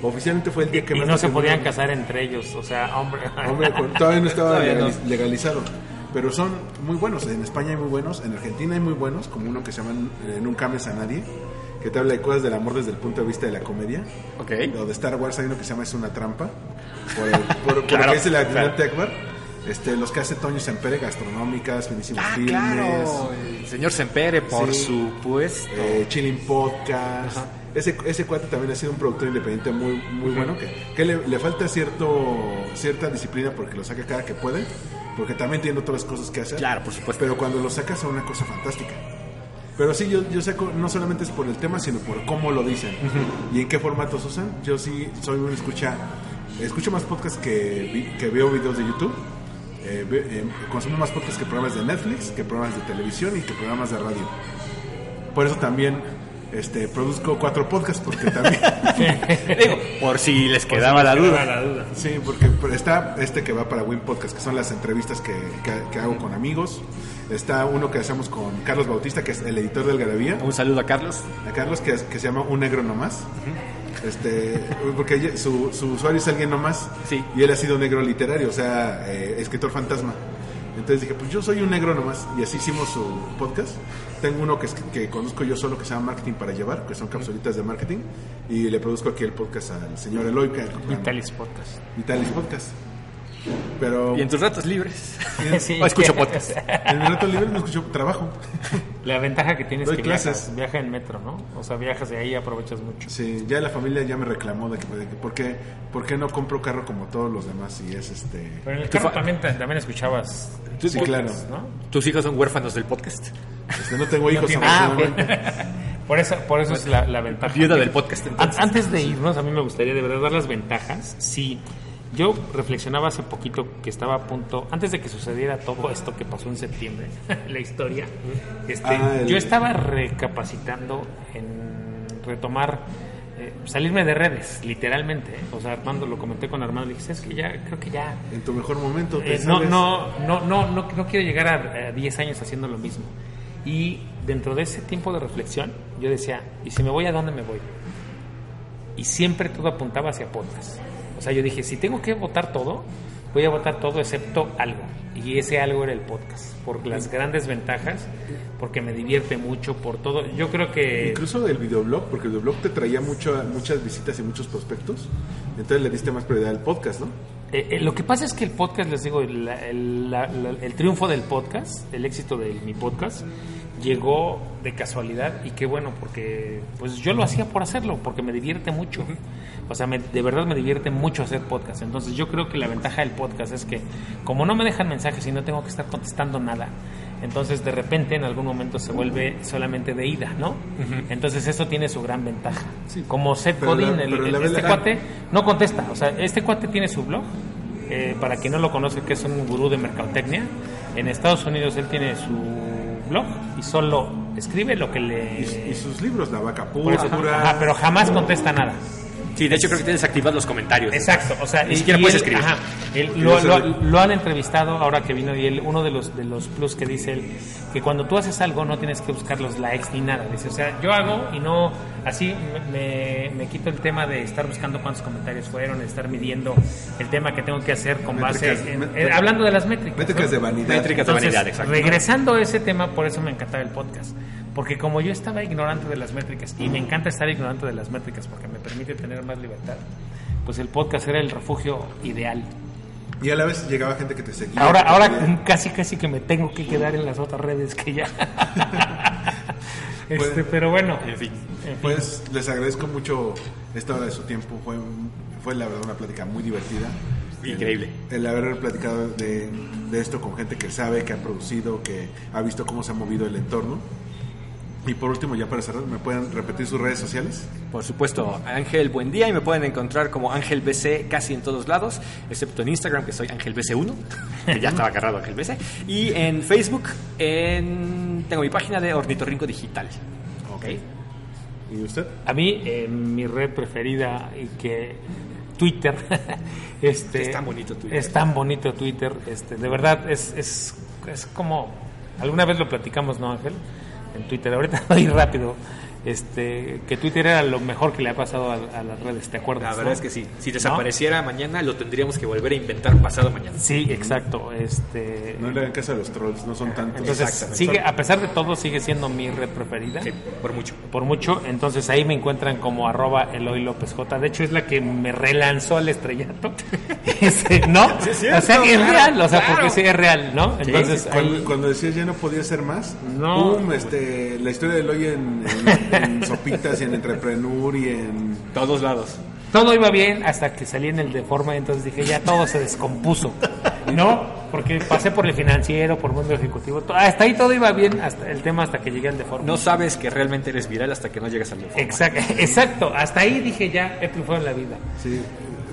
oficialmente fue el día que y más no se podían casar entre ellos. O sea, hombre. Hombre, todavía no estaba Todavía no. legaliz- legalizado. Pero son muy buenos. En España hay muy buenos. En Argentina hay muy buenos, como uno que se llama eh, Nunca ames a nadie, que te habla de cosas del amor desde el punto de vista de la comedia. Ok. O de Star Wars hay uno que se llama Es una trampa. Por, el- por- por Claro, lo que es el ayudante Akbar. Este, los que hace Toño Sempere, gastronómicas, finísimos Ah, filmes. claro. El señor Sempere, por Sí. supuesto. eh, Chilling Podcast. Ese, ese cuate también ha sido un productor independiente muy, muy bueno, que, que le, le falta cierto cierta disciplina porque lo saca cada que puede, porque también tiene otras cosas que hacer. Claro, por supuesto. Pero cuando lo sacas son una cosa fantástica. Pero sí, yo, yo saco, no solamente es por el tema, sino por cómo lo dicen y en qué formatos usan. Yo sí soy un escucha, escucho más podcasts que, que veo videos de YouTube. Eh, eh, consumo más podcasts que programas de Netflix, que programas de televisión y que programas de radio. Por eso también este, produzco cuatro podcasts, porque también... <laughs> Digo, por si les quedaba la duda. la duda. Sí, porque está este que va para Win Podcast, que son las entrevistas que, que- que hago con amigos. Está uno que hacemos con Carlos Bautista, que es el editor del Garabía. Un saludo a Carlos. A Carlos, que, que se llama Un Negro Nomás. Este, porque su, su usuario es alguien nomás. Sí. Y él ha sido negro literario, o sea, eh, escritor fantasma. Entonces dije, pues yo soy un negro nomás. Y así hicimos su podcast. Tengo uno que, es- que conozco yo solo que se llama Marketing para Llevar, que son capsulitas de marketing. Y le produzco aquí el podcast al señor Eloy. Vitalis Podcast. Vitalis Podcast. Pero Y en tus ratos libres. Sí. <laughs> o escucho podcast. <laughs> en mi rato libre no escucho trabajo. La ventaja que tienes es Doy que clases. viajas, viaja en metro, ¿no? O sea, viajas de ahí y aprovechas mucho. Sí, ya la familia ya me reclamó de que, de que ¿por, qué, por qué no compro carro como todos los demás y es este... Pero en el carro también, también escuchabas. Sí, claro. ¿no? Tus hijos son huérfanos del podcast. Este, no tengo hijos, tiene- afortunadamente. <laughs> Por eso, por eso es la, la ventaja. Viuda del podcast, entonces. Antes de irnos, a mí me gustaría de verdad dar las ventajas. Sí, yo reflexionaba hace poquito que estaba a punto, antes de que sucediera todo esto que pasó en septiembre, <laughs> la historia, este, Ah, el- yo estaba recapacitando en retomar, eh, salirme de redes, literalmente. ¿eh? O sea, Armando lo comenté con Armando, le dije, es que ya, creo que ya, En tu mejor momento. eh, no, no, no, no, no, no quiero llegar a, a 10 años haciendo lo mismo. Y dentro de ese tiempo de reflexión, yo decía, ¿y si me voy a dónde me voy? Y siempre todo apuntaba hacia podcast. O sea, yo dije, si tengo que votar todo, voy a votar todo excepto algo. Y ese algo era el podcast, por las grandes ventajas, porque me divierte mucho, por todo. Yo creo que... Incluso el videoblog, porque el videoblog te traía mucho, muchas visitas y muchos prospectos. Entonces le diste más prioridad al podcast, ¿no? Eh, eh, lo que pasa es que el podcast, les digo, el, el- la- la- el triunfo del podcast, el éxito de mi podcast, llegó de casualidad y qué bueno, porque pues yo lo hacía por hacerlo, porque me divierte mucho. O sea, me- de verdad me divierte mucho hacer podcast. Entonces yo creo que la ventaja del podcast es que como no me dejan mensajes y no tengo que estar contestando nada, entonces de repente en algún momento se vuelve solamente de ida, ¿no? Entonces eso tiene su gran ventaja. Sí. Como Seth Godin, el- el- este cuate no contesta. O sea, este cuate tiene su blog. eh, para quien no lo conoce, que es un gurú de mercadotecnia. En Estados Unidos él tiene su blog y solo escribe lo que le. Y, y sus libros, La Vaca Por Pura, eso- pura- ajá, pero jamás contesta nada. Sí, de hecho creo que tienes activados los comentarios. Exacto, o sea, ni siquiera puedes él- escribir. ajá, él- Y lo, han entrevistado ahora que vino y él, uno de los de los plus que dice él, que cuando tú haces algo no tienes que buscar los likes ni nada. Dice, o sea, yo hago y no, así me, me- me quito el tema de estar buscando cuántos comentarios fueron, de estar midiendo el tema que tengo que hacer con base, en- eh, hablando de las métricas. Métricas ¿no? de vanidad. Métricas de vanidad, exacto. regresando a ese tema, por eso me encantaba el podcast. Porque como yo estaba ignorante de las métricas, y me encanta estar ignorante de las métricas porque me permite tener más libertad, pues el podcast era el refugio ideal. Y a la vez llegaba gente que te seguía. Ahora, te ahora <laughs> casi casi que me tengo que quedar en las otras redes que ya. <laughs> este, Pues- pero bueno. En fin. en fin. Pues les agradezco mucho esta hora de su tiempo. Fue, fue la verdad una plática muy divertida. Increíble. El, el haber platicado de, de esto con gente que sabe, que ha producido, que ha visto cómo se ha movido el entorno. Y por último, ya para cerrar, ¿me pueden repetir sus redes sociales? Por supuesto, Ángel, buen día y me pueden encontrar como Ángel BC casi en todos lados, excepto en Instagram que soy Ángel BC1, <laughs> que ya estaba agarrado Ángel BC, y en Facebook en... tengo mi página de Ornitorrinco Digital. Ok. ¿Y usted? A mí, eh, mi red preferida y que Twitter, <laughs> este, Es tan bonito Twitter. Es tan bonito Twitter, este, de verdad es, es, es como, alguna vez lo platicamos, ¿no, Ángel? En Twitter, ahorita <laughs> voy rápido, este, que Twitter era lo mejor que le ha pasado a, a las redes, ¿te acuerdas? La no? verdad es que sí, si ¿No? desapareciera mañana lo tendríamos que volver a inventar pasado mañana. Sí, exacto, este... No le hagan caso a los trolls, no son tantos. Entonces, sigue, a pesar de todo, sigue siendo mi red preferida. Sí, por mucho. por mucho, entonces ahí me encuentran como arroba Eloy López J. De hecho es la que me relanzó al estrellato. <laughs> Este, ¿No? Sí, es cierto, o sea, es claro, real, o sea, claro. porque sí es real, ¿no? Entonces Cuando, ahí... cuando decías ya no podía ser más, No. ¡pum! Este, la historia de Eloy en, en, <laughs> en Sopitas y en Entrepreneur y en... Todos lados. Todo iba bien hasta que salí en el de forma, entonces dije, ya todo se descompuso. ¿No? Porque pasé por el financiero, por mundo ejecutivo, hasta ahí todo iba bien, hasta el tema hasta que llegué al de forma. No sabes que realmente eres viral hasta que no llegas al Deforma. Exacto, exacto, hasta ahí dije ya, he triunfado en la vida. Sí.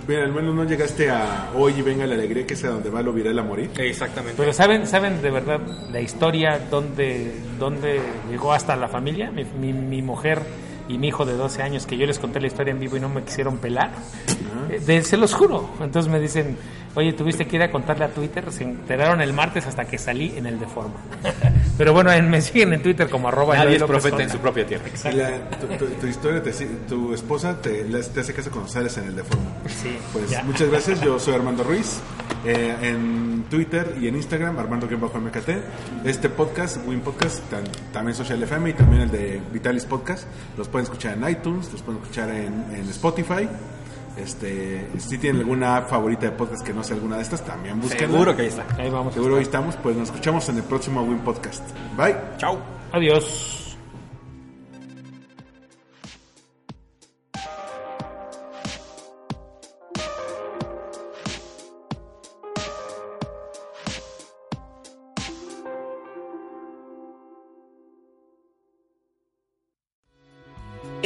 Mira, al menos no llegaste a Hoy y Venga la Alegría, que es a donde va lo viral a morir. Exactamente. Pero saben, saben de verdad la historia donde, donde llegó hasta la familia, mi, mi, mi mujer y mi hijo de 12 años, que yo les conté la historia en vivo y no me quisieron pelar. Eh, de- se los juro. Entonces me dicen, oye, tuviste que ir a contarle a Twitter, se enteraron el martes hasta que salí en el de forma. <laughs> Pero bueno, en- me siguen en Twitter como arroba Nadie es profeta en su propia tierra. Y la- tu, tu- tu historia, te, tu esposa te, te hace caso cuando sales en el de forma. Sí, Pues ya. muchas gracias, yo soy Armando Ruiz, eh, en Twitter y en Instagram, Armando-MKT. Este podcast, Win Podcast, tan- también Social FM y también el de Vitalis Podcast, los pueden escuchar en iTunes, los pueden escuchar en, en Spotify. Este, si tienen alguna app favorita de podcast que no sea alguna de estas, también busquen. Seguro que ahí está. Ahí vamos. Seguro ahí estamos. Pues nos escuchamos en el próximo Win Podcast. Bye. Chao. Adiós.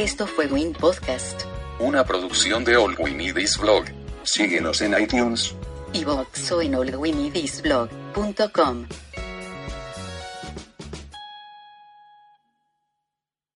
Esto fue Win Podcast, Una producción de All We Need Is Blog. Síguenos en iTunes. iVoox o en allwinidisblog.com.